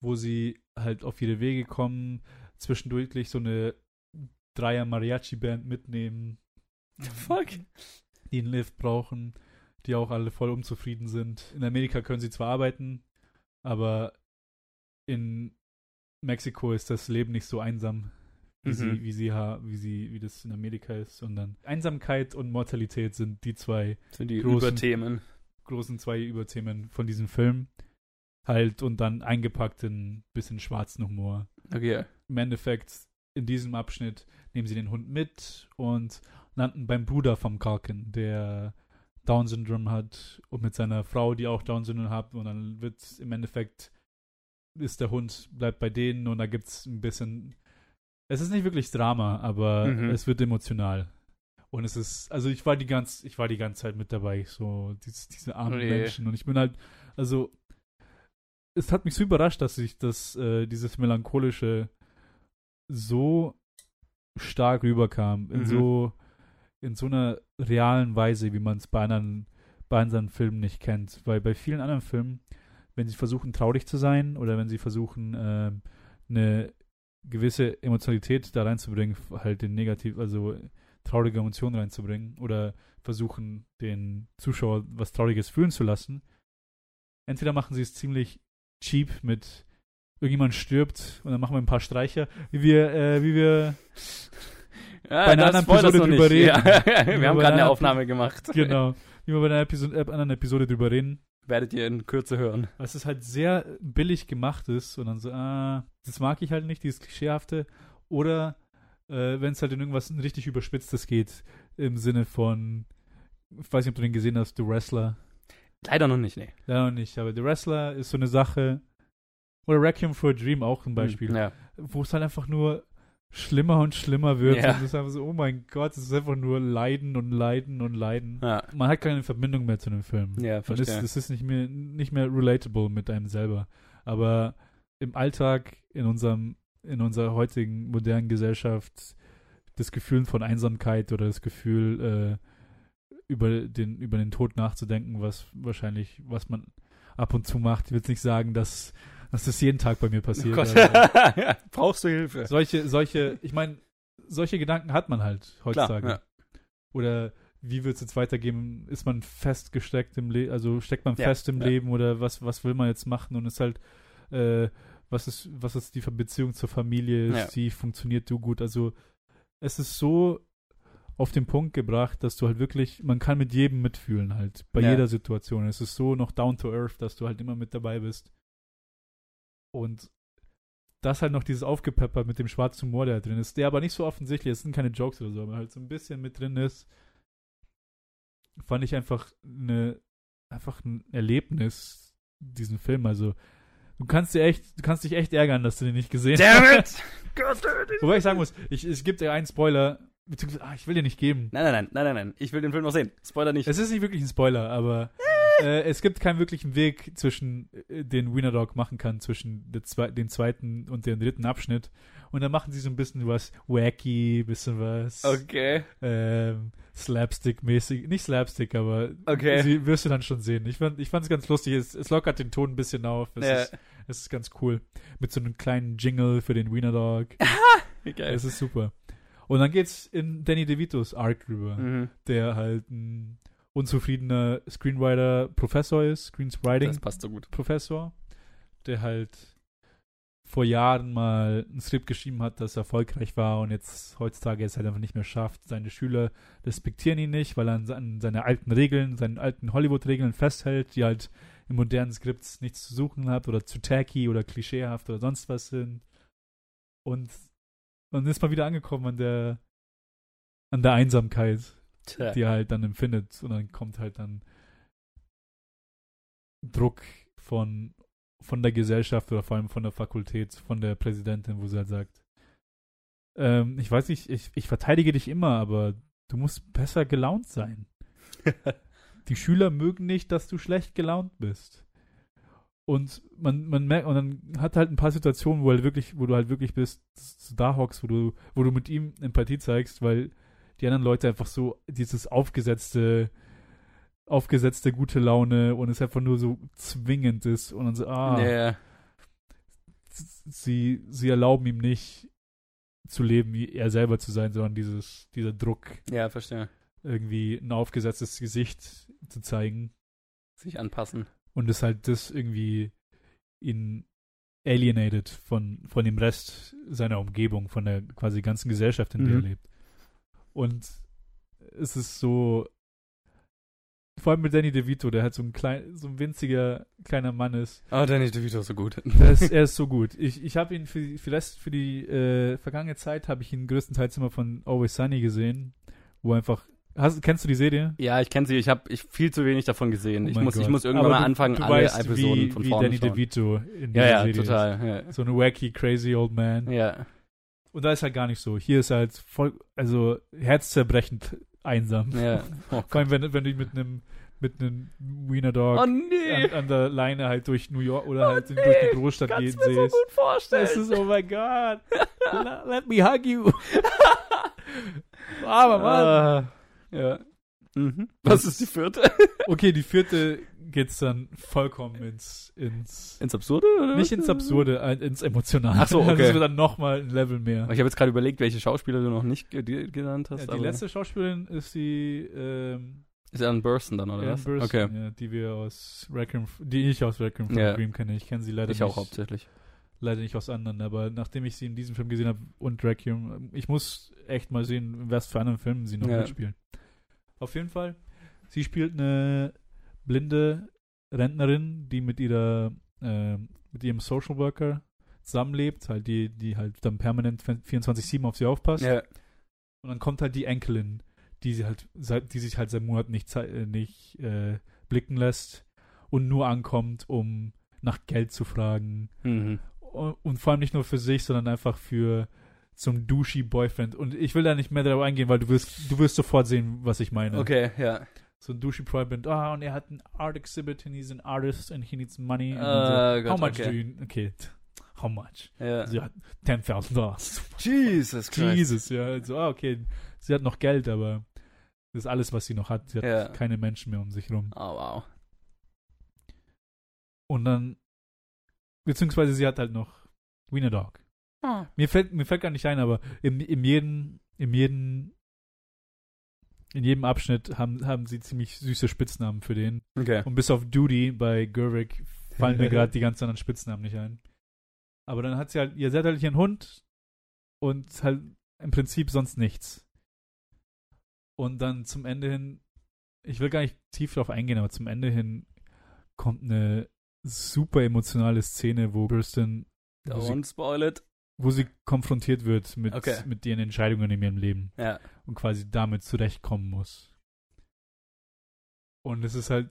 wo sie halt auf ihre Wege kommen, zwischendurch so eine Dreier Mariachi-Band mitnehmen, Fuck. die einen Lift brauchen, die auch alle voll unzufrieden sind. In Amerika können sie zwar arbeiten, aber in Mexiko ist das Leben nicht so einsam, wie, Mhm. sie, wie, sie, ha- wie, sie, wie das in Amerika ist, sondern Einsamkeit und Mortalität sind die zwei Sind die Großen- Überthemen. großen zwei Überthemen von diesem Film. Halt und dann eingepackt in bisschen schwarzen Humor. Okay. Im Endeffekt, in diesem Abschnitt nehmen sie den Hund mit und landen beim Bruder vom Kalken, der Down-Syndrom hat und mit seiner Frau, die auch Down-Syndrom hat. Und dann wird im Endeffekt, ist der Hund, bleibt bei denen und da gibt es ein bisschen. Es ist nicht wirklich Drama, aber Mhm. es wird emotional. Und es ist, also ich war die ganz, ich war die ganze Zeit mit dabei, so dies, diese armen Oh je. Menschen. Und ich bin halt, also es hat mich so überrascht, dass sich das, äh, dieses melancholische so stark rüberkam, in Mhm. so in so einer realen Weise, wie man es bei anderen, bei anderen Filmen nicht kennt. Weil bei vielen anderen Filmen, wenn sie versuchen, traurig zu sein oder wenn sie versuchen, ähm, eine gewisse Emotionalität da reinzubringen, halt den negativ, also traurige Emotionen reinzubringen oder versuchen, den Zuschauer was Trauriges fühlen zu lassen. Entweder machen sie es ziemlich cheap mit irgendjemand stirbt und dann machen wir ein paar Streicher, wie wir, äh, wie wir [laughs] Ja, Bei einer anderen Episode nicht. drüber reden. Ja. [laughs] Wir haben gerade eine Aufnahme gemacht. genau, wie wir bei einer Episo äh, anderen Episode drüber reden, Werdet ihr in Kürze hören. weil es halt sehr billig gemacht ist und dann so, ah, das mag ich halt nicht, dieses Klischeehafte. Oder äh, wenn es halt in irgendwas richtig Überspitztes geht, im Sinne von, ich weiß nicht, ob du den gesehen hast, The Wrestler. Leider noch nicht, nee. Ja, noch nicht, aber The Wrestler ist so eine Sache. Oder Requiem for a Dream auch ein Beispiel. Hm, Ja. Wo es halt einfach nur schlimmer und schlimmer wird. Ja. Und es ist einfach so, oh mein Gott, es ist einfach nur Leiden und Leiden und Leiden. Ja, Man hat keine Verbindung mehr zu dem Film. ja Man ist, verstehe. es ist nicht mehr, nicht mehr relatable mit einem selber. Aber im Alltag, in unserem, in unserer heutigen modernen Gesellschaft, das Gefühl von Einsamkeit oder das Gefühl, äh, über den, über den Tod nachzudenken, was wahrscheinlich, was man ab und zu macht. Ich will jetzt nicht sagen, dass, das jeden Tag bei mir Oh passiert. Gott. aber [laughs] Brauchst du Hilfe? solche, solche, ich meine, solche Gedanken hat man halt heutzutage. Klar, ja. Oder wie wird es jetzt weitergehen? Ist man festgesteckt im Leben, also steckt man Ja, fest im. Leben oder was, was will man jetzt machen? Und ist halt, äh, was ist, was ist die Beziehung zur Familie? Ist die, funktioniert so gut? Also es ist so auf den Punkt gebracht, dass du halt wirklich, man kann mit jedem mitfühlen halt, bei jeder Situation. Es ist so noch down to earth, dass du halt immer mit dabei bist. Und das halt noch dieses Aufgepepper mit dem schwarzen Humor, der da drin ist, der aber nicht so offensichtlich ist, es sind keine Jokes oder so, aber halt so ein bisschen mit drin ist, fand ich einfach eine, einfach ein Erlebnis, diesen Film. Also, du kannst dir echt, du kannst dich echt ärgern, dass du den nicht gesehen Damn hast. it! [laughs] Gott, Wobei ich sagen muss, ich, es gibt ja einen Spoiler, beziehungsweise, ah, ich will dir nicht geben. Nein, nein, nein, nein, nein, nein. Ich will den Film noch sehen. Spoiler nicht. Es ist nicht wirklich ein Spoiler, aber äh, es gibt keinen wirklichen Weg zwischen, äh, den Wiener Dog machen kann, zwischen zwe den zweiten und dem dritten Abschnitt. Und dann machen sie so ein bisschen was wacky, bisschen was Okay. ähm, Slapstick-mäßig. Nicht Slapstick, aber Okay. sie wirst du dann schon sehen. Ich fand ich fand's ganz lustig. Es, es lockert den Ton ein bisschen auf. Es, Ja. ist, es ist ganz cool. Mit so einem kleinen Jingle für den Wiener Dog. [laughs] Wie geil. Es ist super. Und dann geht's in Danny DeVitos Arc rüber Mhm. der halt ein unzufriedener Screenwriter-Professor ist, Das Screenwriting-Professor, passt so gut. der halt vor Jahren mal ein Skript geschrieben hat, das erfolgreich war und jetzt heutzutage es halt einfach nicht mehr schafft. Seine Schüler respektieren ihn nicht, weil er an, se- an seine alten Regeln, seinen alten Hollywood-Regeln festhält, die halt in modernen Skripts nichts zu suchen hat oder zu tacky oder klischeehaft oder sonst was sind. Und dann ist man wieder angekommen an der an der Einsamkeit Tja. die er halt dann empfindet und dann kommt halt dann Druck von von der Gesellschaft oder vor allem von der Fakultät, von der Präsidentin, wo sie halt sagt, ähm, ich weiß nicht, ich, ich verteidige dich immer, aber du musst besser gelaunt sein. [laughs] Die Schüler mögen nicht, dass du schlecht gelaunt bist. Und man, man merkt, und dann hat halt ein paar Situationen, wo halt wirklich, wo du halt wirklich bist, da hockst, wo du, wo du mit ihm Empathie zeigst, weil die anderen Leute einfach so dieses aufgesetzte, aufgesetzte gute Laune und es einfach nur so zwingend ist und dann so, ah, Ja. sie, sie erlauben ihm nicht zu leben, wie er selber zu sein, sondern dieses, dieser Druck, ja, verstehe. irgendwie ein aufgesetztes Gesicht zu zeigen Sich anpassen. und es halt das irgendwie ihn alienated von, von dem Rest seiner Umgebung, von der quasi ganzen Gesellschaft, in der er Mhm. lebt. Und es ist so, vor allem mit Danny DeVito, der halt so ein klein, so ein winziger kleiner Mann ist. Oh, Danny DeVito so gut. [laughs] Er ist, er ist so [laughs] gut. Ich, ich habe ihn für, für, das, für die äh, vergangene Zeit habe ich ihn größtenteils immer von Always Sunny gesehen, wo einfach Hast, kennst du die Serie? Ja, ich kenne sie. Ich habe ich viel zu wenig davon gesehen. Oh ich, muss, ich Gott. muss irgendwann Aber mal du- anfangen, du alle weißt, Episoden wie, von wie vorne Danny schauen. DeVito in Ja, dieser ja, Serie total. Ja. ist. So eine wacky, crazy old man. ja. Und da ist halt gar nicht so. Hier ist halt voll, also herzzerbrechend einsam. Ja. Oh, [laughs] Vor allem, wenn, wenn du mit einem mit einem Wiener Dog oh nee. an, an der Leine halt durch New York oder Oh halt nee. durch die Großstadt Kannst gehen mir so siehst. gut vorstellen. Das ist, oh mein Gott. [laughs] Let- me hug you. [laughs] Aber Mann. Ah, ja. Mhm. Was ist die vierte? Okay, die vierte geht's dann vollkommen ins, ins Ins Absurde? Oder nicht ins Absurde, äh, ins Emotionale. Ach so, okay. Das wird dann nochmal ein Level mehr. Ich habe jetzt gerade überlegt, welche Schauspieler du noch nicht ge ge- genannt hast. Ja, die letzte Schauspielerin ist die ähm, Ist Alan Burstyn dann, oder Ellen was? Burstyn, Okay. ja, die wir aus Requiem, die ich aus Requiem a Dream kenne. Ich kenne sie leider Ich nicht. auch hauptsächlich. leider nicht auseinander, aber nachdem ich sie in diesem Film gesehen habe und Requiem, ich muss echt mal sehen, was für anderen Filmen sie noch Ja. mitspielen. Auf jeden Fall, sie spielt eine blinde Rentnerin, die mit ihrer, äh, mit ihrem Social Worker zusammenlebt, halt die, die halt dann permanent 24-7 auf sie aufpasst. Ja. Und dann kommt halt die Enkelin, die sie halt, seit, die sich halt seit Monaten nicht, äh, nicht äh, blicken lässt und nur ankommt, um nach Geld zu fragen. Mhm. Und, und vor allem nicht nur für sich, sondern einfach für zum douchey Boyfriend. Und ich will da nicht mehr darauf eingehen, weil du wirst, du wirst sofort sehen, was ich meine. Okay, ja. So ein douchey Boyfriend, ah, und er hat ein Art Exhibit and he's an artist and he needs money. And Äh, so, Gott, how much okay. do you, okay, how much? Ja. Sie hat 10.000 Dollars. Jesus Christ. Jesus, ja. Also, ah, okay, sie hat noch Geld, aber das ist alles, was sie noch hat. Sie hat Ja. keine Menschen mehr um sich rum. Oh, wow. Und dann, beziehungsweise sie hat halt noch Wiener Dog. Oh. Mir fällt, mir fällt gar nicht ein, aber im, im jeden, im jeden, in jedem Abschnitt haben, haben sie ziemlich süße Spitznamen für den. Okay. Und bis auf Duty bei Gerwig fallen mir [laughs] gerade die ganzen anderen Spitznamen nicht ein. Aber dann hat sie halt, ihr seid halt ihren Hund und halt im Prinzip sonst nichts. Und dann zum Ende hin, ich will gar nicht tief darauf eingehen, aber zum Ende hin kommt eine super emotionale Szene, wo Kirsten, Don't spoil it. Wo sie konfrontiert wird mit, Okay. mit ihren Entscheidungen in ihrem Leben Ja. und quasi damit zurechtkommen muss. Und es ist halt,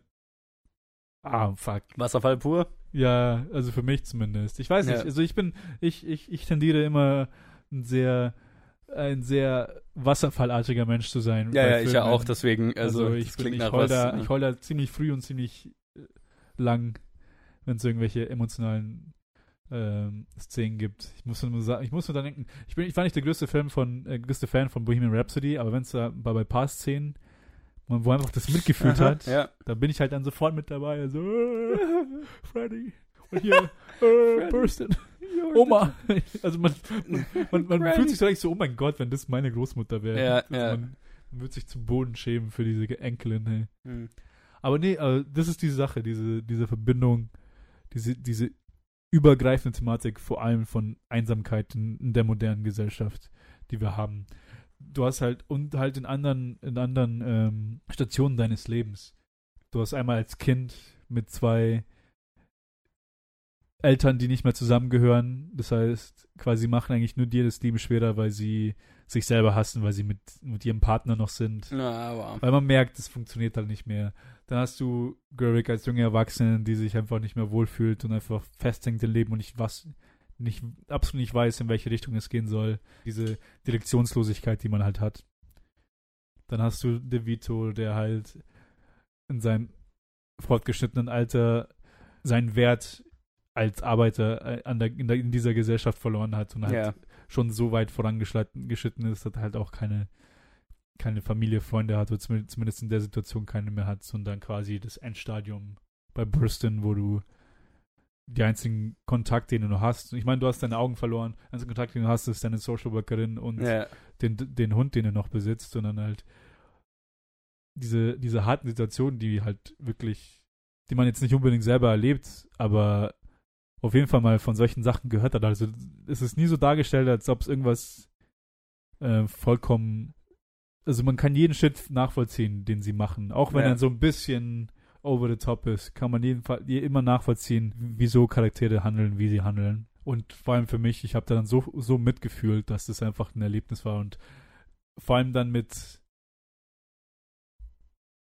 ah, fuck. Wasserfall pur. Ja, also für mich zumindest. Ich weiß nicht, Ja. also ich bin, ich, ich, ich tendiere immer ein sehr, ein sehr wasserfallartiger Mensch zu sein. Ja, ja, ich ja Filmen. auch, deswegen, also, Also, ich, bin, klingt ich, heul da, ne? ich heul da ziemlich früh und ziemlich äh, lang, wenn es irgendwelche emotionalen ähm, Szenen gibt. Ich muss nur sagen, ich muss nur dann denken, ich bin, ich war nicht der größte Fan von, äh, größte Fan von Bohemian Rhapsody, aber wenn es da bei, bei paar Szenen, man, wo einfach das mitgefühlt Aha, hat, Ja. da bin ich halt dann sofort mit dabei. So, äh, [laughs] Freddy. Und hier, äh. Burstin. Oma. [laughs] Also man, man, man Freddy. fühlt sich so eigentlich so, oh mein Gott, wenn das meine Großmutter wäre. Ja, Also ja. Man, man wird sich zu Boden schämen für diese Enkelin. Hey. Hm. Aber nee, äh, das ist die Sache, diese, diese Verbindung, diese, diese übergreifende Thematik, vor allem von Einsamkeit in, in der modernen Gesellschaft, die wir haben. Du hast halt, und halt in anderen, in anderen ähm, Stationen deines Lebens. Du hast einmal als Kind mit zwei Eltern, die nicht mehr zusammengehören. Das heißt, quasi machen eigentlich nur dir das Leben schwerer, weil sie sich selber hassen, weil sie mit, mit ihrem Partner noch sind. Na, wow. Weil man merkt, es funktioniert halt nicht mehr. Dann hast du Gerwig als junge Erwachsene, die sich einfach nicht mehr wohlfühlt und einfach festhängt im Leben und nicht was, nicht, absolut nicht weiß, in welche Richtung es gehen soll. Diese Direktionslosigkeit, die man halt hat. Dann hast du De Vito, der halt in seinem fortgeschrittenen Alter seinen Wert als Arbeiter äh, an der, in, der, in dieser Gesellschaft verloren hat und halt Ja. schon so weit vorangeschritten ist, dass er halt auch keine, keine Familie, Freunde hat, oder zumindest, in der Situation keine mehr hat, sondern quasi das Endstadium bei Burston, wo du die einzigen Kontakt, den du noch hast. Ich meine, du hast deine Augen verloren. Der einzige Kontakt, den du hast, ist deine Social Workerin und Ja. den, den Hund, den du noch besitzt, sondern halt diese, diese harten Situationen, die halt wirklich, die man jetzt nicht unbedingt selber erlebt, aber auf jeden Fall mal von solchen Sachen gehört hat. Also es ist nie so dargestellt, als ob es irgendwas äh, vollkommen, also man kann jeden Shit nachvollziehen, den sie machen, auch wenn Ja. er so ein bisschen over the top ist, kann man jeden Fall immer nachvollziehen, wieso Charaktere handeln, wie sie handeln. Und vor allem für mich, ich habe da dann so, so mitgefühlt, dass das einfach ein Erlebnis war und vor allem dann mit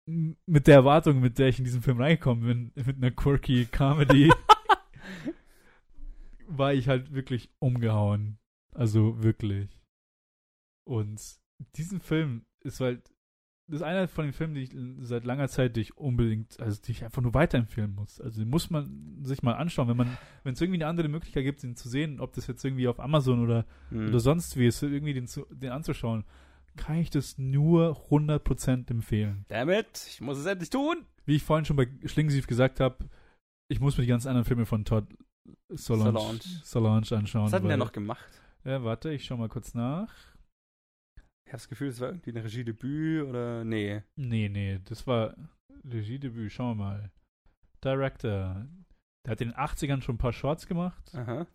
mit der Erwartung, mit der ich in diesen Film reingekommen bin, mit einer quirky Comedy, [laughs] war ich halt wirklich umgehauen. Also wirklich. Und diesen Film ist halt, das ist einer von den Filmen, die ich seit langer Zeit die ich unbedingt, also die ich einfach nur weiterempfehlen muss. Also den muss man sich mal anschauen, wenn man, wenn es irgendwie eine andere Möglichkeit gibt, den zu sehen, ob das jetzt irgendwie auf Amazon oder, Hm. oder sonst wie ist, irgendwie den, zu, den anzuschauen, kann ich das nur 100% empfehlen. Damit, ich muss es endlich tun. Wie ich vorhin schon bei Schlingensief gesagt habe, ich muss mir die ganzen anderen Filme von Todd Solange, Solange. Solange anschauen. Was hat denn der noch gemacht? Ja, warte, ich schau mal kurz nach. Ich habe das Gefühl, es war irgendwie ein Regiedebüt oder. Nee. Nee, nee, das war Regiedebüt, schauen wir mal. Director. Der hat in den 80ern schon ein paar Shorts gemacht. Aha.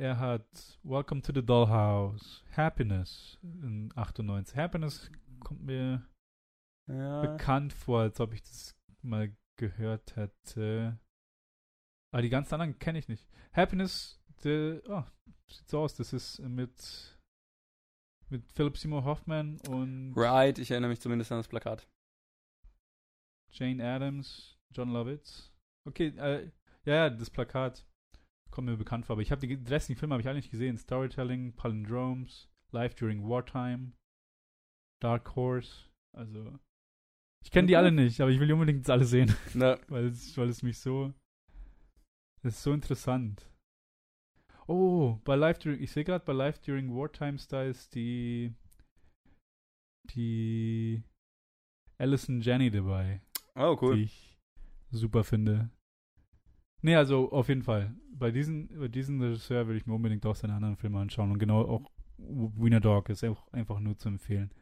Er hat Welcome to the Dollhouse, Happiness in 98. Happiness kommt mir Ja. bekannt vor, als ob ich das mal gehört hätte. Aber die ganzen anderen kenne ich nicht. Happiness, der, oh, sieht so aus, das ist mit, mit Philip Seymour Hoffman und Right, ich erinnere mich zumindest an das Plakat. Jane Addams, John Lovitz. Okay, äh, ja, ja, das Plakat kommt mir bekannt vor, aber ich habe die restlichen Filme habe ich alle nicht gesehen. Storytelling, Palindromes, Life During Wartime, Dark Horse, also ich kenne die alle nicht, aber ich will die unbedingt alle sehen, Na, [laughs] weil es, weil es mich so das ist so interessant. Oh, bei Life During, ich sehe gerade bei Life During Wartime ist die die Alison Jenny dabei oh, cool. die ich super finde. Nee, also auf jeden Fall. Bei diesen, bei diesen Regisseur würde ich mir unbedingt auch seine anderen Filme anschauen. Und genau auch Wiener Dog ist auch einfach nur zu empfehlen.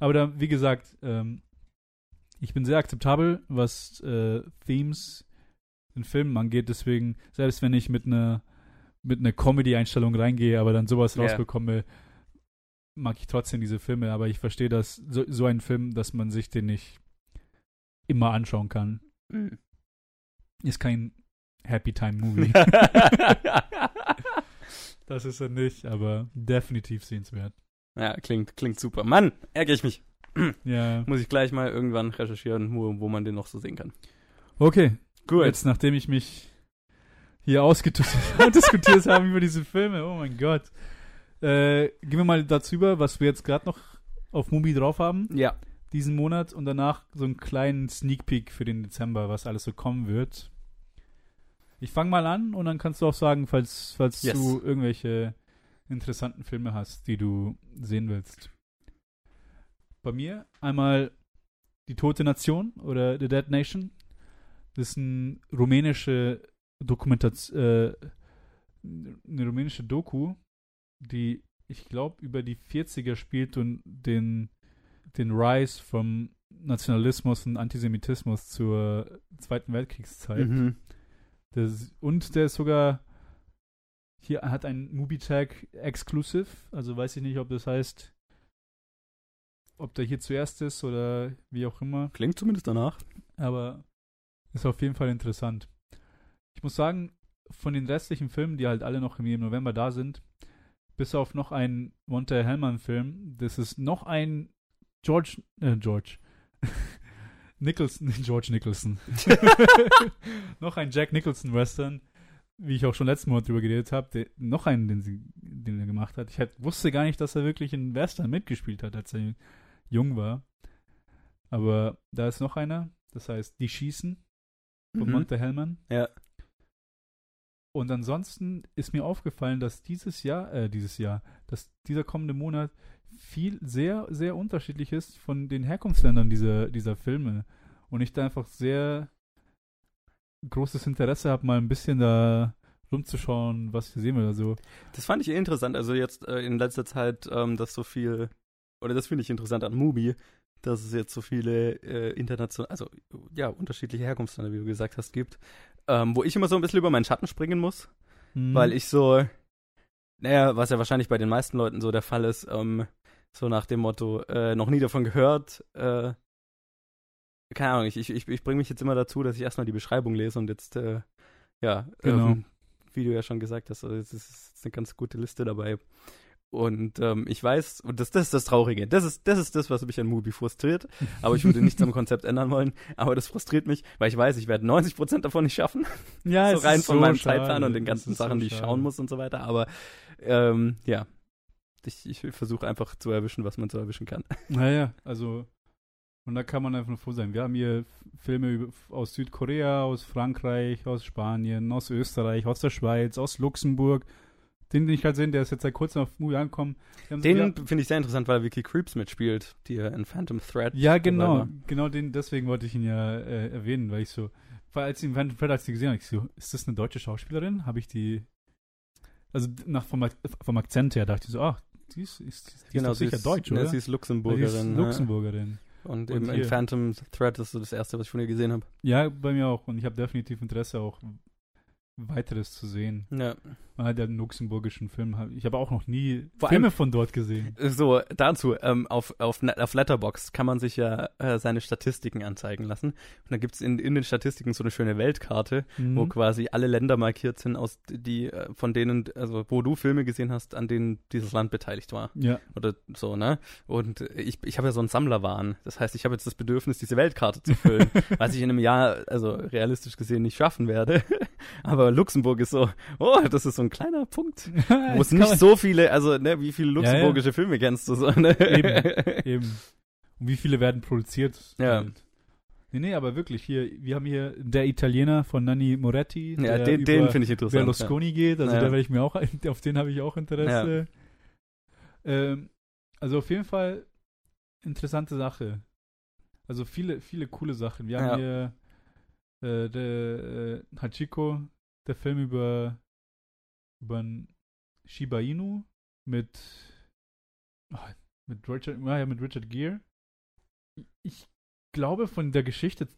Aber da, wie gesagt, ähm, ich bin sehr akzeptabel, was äh, Themes in Filmen angeht. Deswegen, selbst wenn ich mit einer mit einer Comedy-Einstellung reingehe, aber dann sowas Ja. rausbekomme, mag ich trotzdem diese Filme. Aber ich verstehe, dass so, so ein Film, dass man sich den nicht immer anschauen kann. Mhm. Ist kein Happy Time Movie. [laughs] [laughs] das ist er nicht, aber definitiv sehenswert. ja, klingt, klingt super. Mann, ärgere ich mich. Ja. Muss ich gleich mal irgendwann recherchieren, wo, wo man den noch so sehen kann. Okay, Gut. jetzt nachdem ich mich hier [laughs] ausdiskutiert habe über diese Filme, oh mein Gott. Äh, gehen wir mal dazu über, was wir jetzt gerade noch auf Mubi drauf haben, Ja. diesen Monat, und danach so einen kleinen Sneak Peek für den Dezember, was alles so kommen wird. Ich fange mal an und dann kannst du auch sagen, falls, falls Yes. du irgendwelche interessanten Filme hast, die du sehen willst. Bei mir einmal Die Tote Nation oder The Dead Nation. Das ist eine rumänische Dokumentation, äh, eine rumänische Doku, die ich glaube über die 40er spielt und den, den Rise vom Nationalismus und Antisemitismus zur Zweiten Weltkriegszeit. Mhm. Das, und der ist sogar hier hat ein Movie-Tag Exclusive, also weiß ich nicht, ob das heißt, ob der hier zuerst ist oder wie auch immer, Klingt zumindest danach. aber ist auf jeden Fall interessant. Ich muss sagen, von den restlichen Filmen, die halt alle noch im November da sind, bis auf noch einen Monte Hellman-Film, das ist noch ein George, äh, George, [laughs] Nicholson, [laughs] George Nicholson. [laughs] noch ein Jack Nicholson Western, wie ich auch schon letzten Monat drüber geredet habe, noch einen, den, sie, den er gemacht hat. Ich halt, wusste gar nicht, dass er wirklich in Western mitgespielt hat, als er jung war. Aber da ist noch einer, das heißt Die Schießen von Mhm. Monte Hellman. Ja. Und ansonsten ist mir aufgefallen, dass dieses Jahr, äh, dieses Jahr, dass dieser kommende Monat viel, sehr, sehr unterschiedlich ist von den Herkunftsländern dieser, dieser Filme. Und ich da einfach sehr großes Interesse habe, mal ein bisschen da rumzuschauen, was ich sehen will. Also, Das fand ich eh interessant. Also jetzt äh, in letzter Zeit, ähm, dass so viel, oder das finde ich interessant an Mubi, dass es jetzt so viele äh, international, also ja, unterschiedliche Herkunftsländer, wie du gesagt hast, gibt, ähm, wo ich immer so ein bisschen über meinen Schatten springen muss, hm, weil ich so, naja, was ja wahrscheinlich bei den meisten Leuten so der Fall ist, ähm, so nach dem Motto, äh, noch nie davon gehört, äh, keine Ahnung, ich, ich, ich, bringe mich jetzt immer dazu, dass ich erstmal die Beschreibung lese und jetzt, äh, ja, Genau. ähm, wie du ja schon gesagt hast, also es ist eine ganz gute Liste dabei. Und ähm, ich weiß, und das, das ist das Traurige, das ist, das ist das, was mich an Mubi frustriert, aber ich würde nichts am Konzept ändern wollen, aber das frustriert mich, weil ich weiß, ich werde 90% davon nicht schaffen, [laughs] ja, so es rein ist von so meinem schade. Zeitplan und den ganzen ist so Sachen, die ich schauen muss und so weiter, aber ähm, ja, ich, ich versuche einfach zu erwischen, was man zu erwischen kann. [laughs] Naja, also, und da kann man einfach nur froh sein. Wir haben hier Filme aus Südkorea, aus Frankreich, aus Spanien, aus Österreich, aus der Schweiz, aus Luxemburg. Den, den ich halt sehe, der ist jetzt seit kurzem auf Movie angekommen. Den wir, finde ich sehr interessant, weil Vicky Creeps mitspielt, die ja in Phantom Thread. ja, genau. Genau den, deswegen wollte ich ihn ja äh, erwähnen, weil ich so, weil als ich ihn Phantom Thread, als ich gesehen habe, ich so, ist das eine deutsche Schauspielerin? Habe ich die, also nach, vom, vom Akzent her dachte ich so, ach, die ist, ist, die Genau, ist sicher sie ist, deutsch, ne, oder? Sie ist Luxemburgerin. ist ne? Luxemburgerin. Und, Und eben in Phantom Thread ist so das erste, was ich von ihr gesehen habe. Ja, bei mir auch. Und ich habe definitiv Interesse, auch weiteres zu sehen. Ja. Ja einen luxemburgischen Film. Ich habe auch noch nie Vor Filme allem- von dort gesehen. So, dazu, ähm, auf, auf, auf Letterboxd kann man sich ja äh, seine Statistiken anzeigen lassen. Und da gibt's in, in den Statistiken so eine schöne Weltkarte, wo Mhm. quasi alle Länder markiert sind, aus die, äh, von denen, also wo du Filme gesehen hast, an denen dieses Land beteiligt war. Ja. Oder so, ne? Und ich, ich habe ja so einen Sammlerwahn. Das heißt, ich habe jetzt das Bedürfnis, diese Weltkarte zu füllen, [laughs] was ich in einem Jahr, also realistisch gesehen, nicht schaffen werde. [laughs] Aber Luxemburg ist so, oh, das ist so ein kleiner Punkt. [laughs] Wo es nicht so viele, also ne, wie viele ja. luxemburgische Filme kennst du so, ne? Eben. [laughs] Eben. Und wie viele werden produziert? Ja. Nee, nee, aber wirklich, hier, wir haben hier der Italiener von Nanni Moretti, Ja, der den, über den finde ich interessant. Berlusconi geht, also Ja. da werde ich mir auch, auf den habe ich auch Interesse. Ähm, also auf jeden Fall interessante Sache. Also viele, viele coole Sachen. Wir haben hier äh, der äh, Hachiko, der Film über über ein Shiba Inu mit ah, mit Richard, ja, ja, mit Richard Gere. Ich glaube von der Geschichte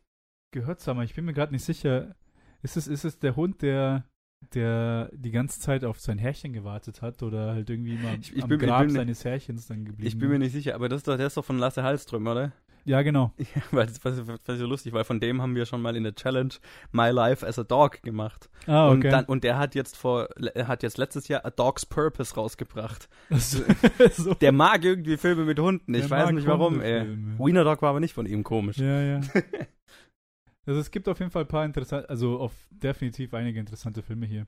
gehört es aber, ich bin mir gerade nicht sicher. Ist es, ist es der Hund, der der die ganze Zeit auf sein Herrchen gewartet hat oder halt irgendwie immer Ich- ich am bin Grab bin seines Herrchens dann geblieben Ich bin mir nicht sicher, aber das ist doch, der ist doch von Lasse Hallström, oder? Ja, genau. [laughs] Ja, weil das was so lustig, weil von dem haben wir schon mal in der Challenge My Life as a Dog gemacht. Ah, Und, okay. dann, und der hat jetzt vor, er hat jetzt letztes Jahr A Dog's Purpose rausgebracht. [laughs] so, Der mag irgendwie Filme mit Hunden. Ich Der weiß nicht warum, ey. Wiener Dog war aber nicht von ihm komisch. Ja, ja. [laughs] Also es gibt auf jeden Fall ein paar interessante, also auf definitiv einige interessante Filme hier.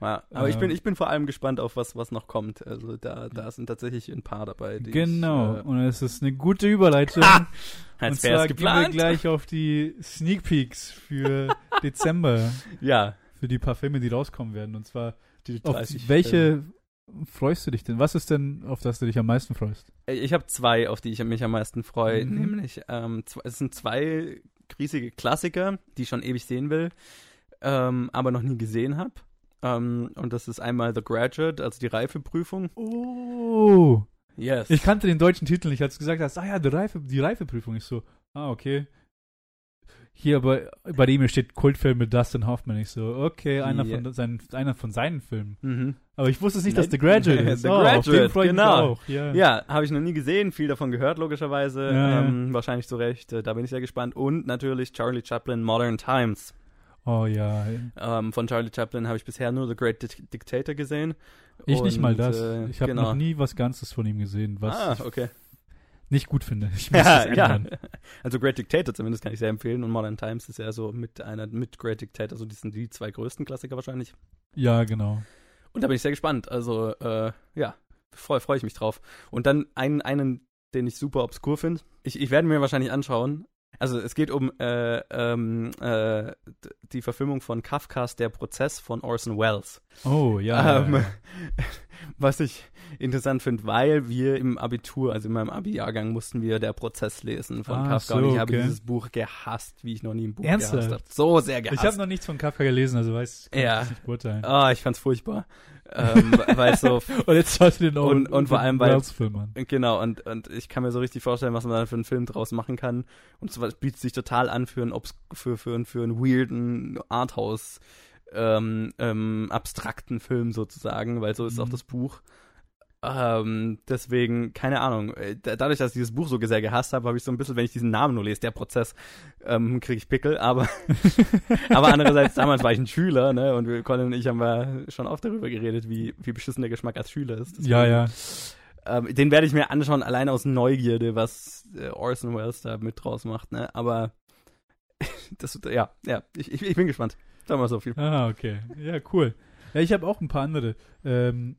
Ja, aber ich bin, ich bin vor allem gespannt auf was, was noch kommt. Also da, da sind tatsächlich ein paar dabei. Die genau. Ich, äh, Und es ist eine gute Überleitung. Ah, Und zwar gehen wir gleich auf die Sneak Peeks für [laughs] Dezember, Ja, für die paar Filme, die rauskommen werden. Und zwar die auf 30 welche freust du dich denn? Was ist denn, auf das du dich am meisten freust? Filme. Ich habe zwei, auf die ich mich am meisten freue. Mhm. Nämlich, ähm, es sind zwei riesige Klassiker, die ich schon ewig sehen will, ähm, aber noch nie gesehen habe. Ähm, und das ist einmal The Graduate, also die Reifeprüfung. Oh, Yes. ich kannte den deutschen Titel nicht. Als du gesagt hast, ah ja, die, Reife, die Reifeprüfung. Ich so, ah, okay. Hier bei, bei dem hier steht Kultfilm mit Dustin Hoffman. Ich so, okay, einer, Ja. von, seinen, einer von seinen Filmen. mhm. Aber ich wusste es nicht, dass. The Graduate [laughs] ist. The oh, Graduate, genau. auch. Ja. Habe ich noch nie gesehen, viel davon gehört, logischerweise. Ja, ja. ähm, Wahrscheinlich zu Recht, äh, da bin ich sehr gespannt. Und natürlich Charlie Chaplin, Modern Times. Oh ja. Ähm, von Charlie Chaplin habe ich bisher nur The Great Dic- Dictator gesehen. Ich nicht mal Und, das. äh, ich habe genau. noch nie was Ganzes von ihm gesehen, was ah, ich okay. nicht gut finde. Ich [laughs] muss Ja, das ja. Also Great Dictator zumindest kann ich sehr empfehlen und Modern Times ist ja so mit einer, mit Great Dictator, so die sind die zwei größten Klassiker wahrscheinlich. Ja, genau. Und da bin ich sehr gespannt. Also, äh, ja, freue freu ich mich drauf. Und dann einen, einen, den ich super obskur finde. Ich, ich werde mir wahrscheinlich anschauen. Also es geht um äh, ähm, äh, die Verfilmung von Kafkas Der Prozess von Orson Welles. Oh, ja. ähm, ja, ja. [laughs] Was ich interessant finde, weil wir im Abitur, also in meinem Abi-Jahrgang, mussten wir Der Prozess lesen von Ah, Kafka. so, und ich habe okay. dieses Buch gehasst, wie ich noch nie ein Buch Ernsthaft? gehasst habe. So sehr Ich gehasst. habe noch nichts von Kafka gelesen, also weiß kann Ja. ich nicht beurteilen. Ah, ich fand's furchtbar. Ähm, weil so [laughs] Und jetzt schaust du den auch Und- und vor allem, weil-. Genau, und, und ich kann mir so richtig vorstellen, was man da für einen Film draus machen kann. Und es bietet sich total an für einen, obs- für, für, einen- für einen weirden Arthouse, ähm, ähm, abstrakten Film sozusagen, weil so ist auch Mhm. das Buch. Ähm, deswegen, keine Ahnung, äh, da- dadurch, dass ich dieses Buch so sehr gehasst habe, habe ich so ein bisschen, wenn ich diesen Namen nur lese, der Prozess, ähm, kriege ich Pickel, aber, [laughs] aber andererseits, damals war ich ein Schüler, ne, und wir, Colin und ich haben ja schon oft darüber geredet, wie, wie beschissen der Geschmack als Schüler ist. ja, ja. Ähm, den werde ich mir anschauen, allein aus Neugierde, was äh, Orson Welles da mit draus macht, ne? Aber [laughs] das, ja, ja, ich, ich, ich bin gespannt. Sag mal so viel. Ah, okay. Ja, cool. Ja, ich habe auch ein paar andere. Ähm,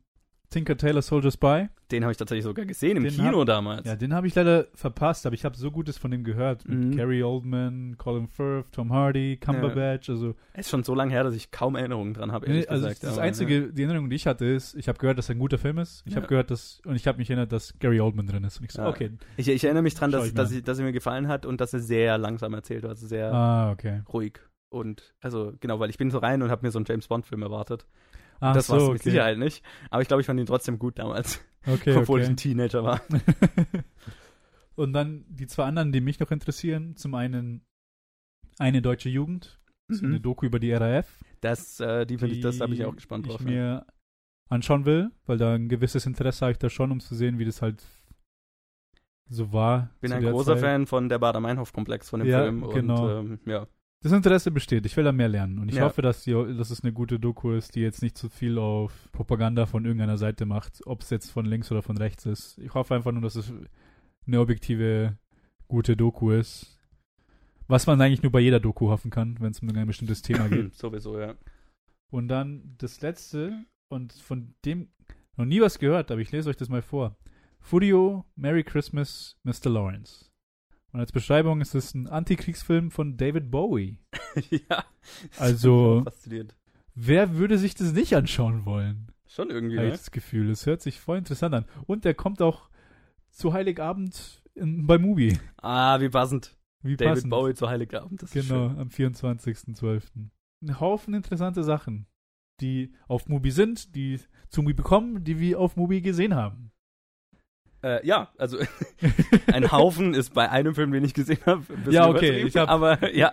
Tinker Tailor Soldier Spy. Den habe ich tatsächlich sogar gesehen im Den Kino damals. Ja, den habe ich leider verpasst, aber ich habe so Gutes von dem gehört. Mit Mhm. Gary Oldman, Colin Firth, Tom Hardy, Cumberbatch. Also, Ist schon so lange her, dass ich kaum Erinnerungen dran habe, nee, also gesagt. das aber, einzige, die Erinnerung, die ich hatte, ist, ich habe gehört, dass er ein guter Film ist. Ich Ja. habe gehört, dass und ich habe mich erinnert, dass Gary Oldman drin ist. Und ich so, Ja. okay. Ja. Ich, ich erinnere mich dran, dass, ich dass, ich, dass er mir gefallen hat und dass er sehr langsam erzählt hat, also sehr Ah, okay. ruhig. Und also genau, weil ich bin so rein und habe mir so einen James Bond Film erwartet. Ach das so, war es okay. mit Sicherheit nicht. Aber ich glaube, ich fand ihn trotzdem gut damals, Okay, obwohl ich okay. ein Teenager war. [laughs] Und dann die zwei anderen, die mich noch interessieren. Zum einen eine deutsche Jugend So Mhm. eine Doku über die RAF. Das, äh, die finde ich, das da bin ich auch gespannt drauf. Ich ja. mir anschauen will, weil da ein gewisses Interesse habe ich da schon, um zu sehen, wie das halt so war. bin ein großer Zeit. Fan von der Bader-Meinhof-Komplex von dem Ja, Film. genau. Und, ähm, ja. Das Interesse besteht. Ich will da mehr lernen. Und ich Ja. hoffe, dass, die, dass es eine gute Doku ist, die jetzt nicht zu viel auf Propaganda von irgendeiner Seite macht, ob es jetzt von links oder von rechts ist. Ich hoffe einfach nur, dass es eine objektive, gute Doku ist. Was man eigentlich nur bei jeder Doku hoffen kann, wenn es um ein bestimmtes Thema geht. [clears throat] Sowieso, ja. Und dann das letzte, und von dem noch nie was gehört, aber ich lese euch das mal vor. Furio, Merry Christmas, Mr. Lawrence. Und als Beschreibung ist es ein Antikriegsfilm von David Bowie. [laughs] ja. Also- [laughs] Fasziniert. Wer würde sich das nicht anschauen wollen? Schon irgendwie, Habe ich ne? das Gefühl. Es hört sich voll interessant an. Und der kommt auch zu Heiligabend in, bei Movie. Ah, wie passend. Wie David passend. Bowie zu Heiligabend. Das ist Genau, am 24.12. Ein Haufen interessante Sachen, die auf Mubi sind, die zu Mubi bekommen, die wir auf Mubi gesehen haben. Äh, ja, also [laughs] ein Haufen ist bei einem Film, den ich gesehen habe. ein bisschen Ja, okay, ich hab- aber ja.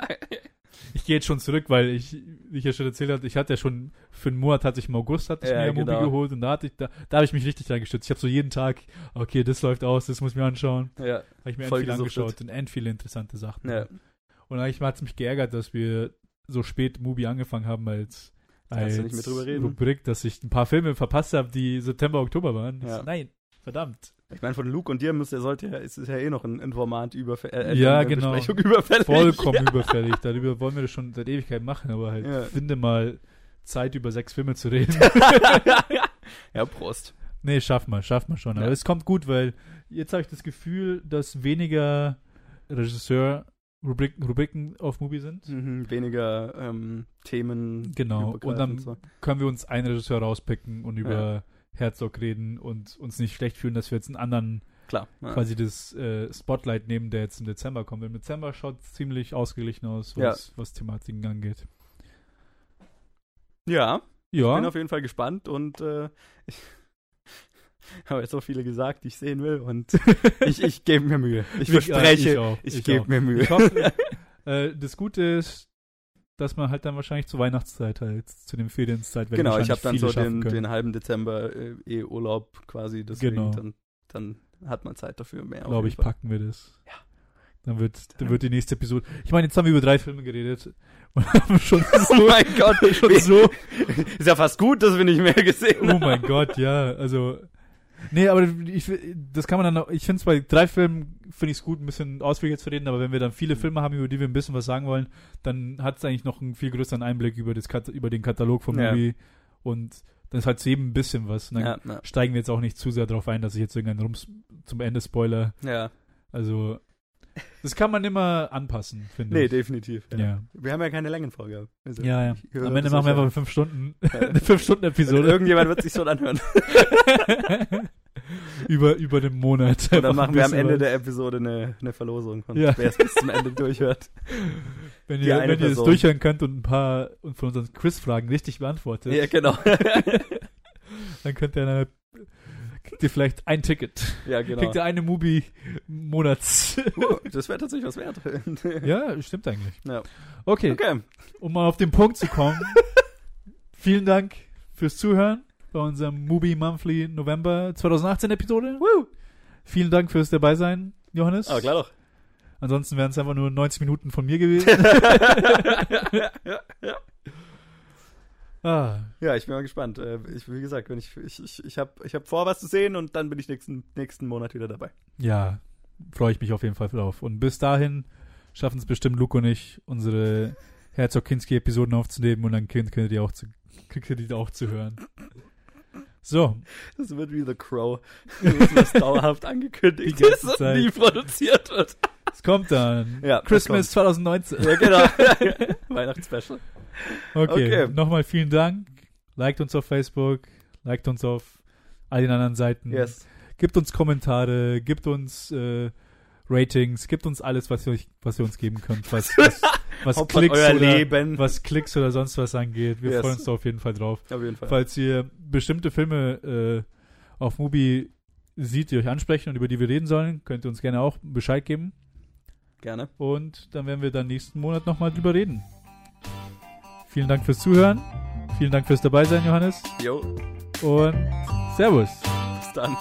Ich gehe jetzt schon zurück, weil ich, wie ich ja schon erzählt habe, ich hatte ja schon für einen Monat hatte ich im August hatte ich Ja, mir genau. geholt und da hatte ich da, da habe ich mich richtig reingestützt. Ich habe so jeden Tag, okay, das läuft aus, das muss ich mir anschauen. ja, Habe ich mir Voll end viel angeschaut und end viele interessante Sachen. ja. Und eigentlich hat es mich geärgert, dass wir so spät Mubi angefangen haben als, als. Rubrik, dass ich ein paar Filme verpasst habe, die September, Oktober waren. Ja. Nein, verdammt. Ich meine, von Luke und dir müsste, sollte ja, ist es ja eh noch ein Informat über äh, Ja, genau. Überfällig. Vollkommen [laughs] überfällig. Darüber wollen wir das schon seit Ewigkeit machen, aber halt Ja. finde mal Zeit, über sechs Filme zu reden. [laughs] ja, Prost. nee, schaffen wir, schaffen wir schon. Aber Ja. es kommt gut, weil jetzt habe ich das Gefühl, dass weniger Regisseur-Rubriken Rubriken auf Mubi sind. Mhm, weniger ähm, Themen. Genau. Und dann so. können wir uns einen Regisseur rauspicken und über Herzog reden und uns nicht schlecht fühlen, dass wir jetzt einen anderen Klar. Ja. quasi das äh, Spotlight nehmen, der jetzt im Dezember kommt. Im Dezember schaut es ziemlich ausgeglichen aus, was, was Thematiken angeht. ja, bin Ja, auf jeden Fall gespannt und äh, ich [laughs] habe jetzt so viele gesagt, die ich sehen will und [laughs] ich, ich gebe mir Mühe. Ich Ja, verspreche, ich ich, ich gebe mir Mühe. ich hoffe, [laughs] äh, das Gute ist, dass man halt dann wahrscheinlich zur Weihnachtszeit halt, zu den Ferienzeit, wenn genau, ich habe dann so den, den halben Dezember äh, eh Urlaub quasi, deswegen Genau. dann, dann hat man Zeit dafür mehr. glaube ich, Fall. packen wir das. Ja. Dann wird, dann wird die nächste Episode. Ich meine, jetzt haben wir über drei Filme geredet [laughs] und haben schon [laughs] so, Oh mein Gott, schon so [laughs] ist ja fast gut, dass wir nicht mehr gesehen Oh mein Gott, ja, also. Nee, aber ich, das kann man dann, ich finde es bei drei Filmen, finde ich es gut, ein bisschen ausführlicher zu reden, aber wenn wir dann viele Filme haben, über die wir ein bisschen was sagen wollen, dann hat es eigentlich noch einen viel größeren Einblick über, das, über den Katalog von Ja. Movie und dann ist halt zu jedem ein bisschen was. Und dann Ja, ja, steigen wir jetzt auch nicht zu sehr darauf ein, dass ich jetzt irgendeinen Rums zum Ende spoiler. ja. Also, das kann man immer anpassen, finde Nee, ich. definitiv. Ja. Ja. Wir haben ja keine Längenvorgabe. Also, Ja, ja. Am Ende machen wir einfach fünf Stunden, [laughs] Ja. eine fünf Stunden Also Episode irgendjemand wird sich schon anhören. [laughs] über, über den Monat. Und dann machen wir am Ende was. der Episode eine, eine Verlosung. Und Ja. wer es bis zum Ende durchhört. [laughs] Wenn ihr, eine wenn ihr das Person. durchhören könnt und ein paar und von unseren Quiz-Fragen richtig beantwortet, Ja, genau. dann könnt ihr eine, [laughs] kriegt ihr vielleicht ein Ticket. ja, genau. Kriegt ihr eine Mubi Monats. Oh, das wäre tatsächlich was wert. [laughs] ja, stimmt eigentlich. Ja. Okay, Okay. um mal auf den Punkt zu kommen. [laughs] vielen Dank fürs Zuhören bei unserem Mubi Monthly November 2018 Episode. Woo. Vielen Dank fürs dabei sein, Johannes. Aber klar doch. Ansonsten wären es einfach nur 90 Minuten von mir gewesen. ja, ja, ja. Ah, ja, ich bin mal gespannt. Äh, Ich, wie gesagt, wenn ich, ich, ich, ich habe ich hab vor, was zu sehen und dann bin ich nächsten, nächsten Monat wieder dabei. ja, freue ich mich auf jeden Fall drauf. Und bis dahin schaffen es bestimmt Luke und ich, unsere Herzog Kinski-Episoden aufzunehmen und dann könnt, könnt ihr die auch zu, könnt ihr die auch zu hören. So, Das wird wie The Crow. [laughs] Das dauerhaft angekündigt ist und Zeit. nie produziert wird. es kommt dann. Ja, Christmas 2019. Ja, genau. [laughs] Weihnachtsspecial. Okay, Okay. nochmal vielen Dank. Liked uns auf Facebook, liked uns auf all den anderen Seiten. Yes. Gibt uns Kommentare, gibt uns äh, Ratings, gibt uns alles, was ihr, euch, was ihr uns geben könnt. Was, was, [laughs] was Klicks euer oder, Leben. was Klicks oder sonst was angeht. Wir Yes. freuen uns da auf jeden Fall drauf. Auf jeden Fall. Falls ihr bestimmte Filme äh, auf Mubi sieht, die euch ansprechen und über die wir reden sollen, könnt ihr uns gerne auch Bescheid geben. Gerne. Und dann werden wir dann nächsten Monat nochmal drüber reden. Vielen Dank fürs Zuhören. Vielen Dank fürs Dabeisein, Johannes. Jo, Und Servus. bis dann.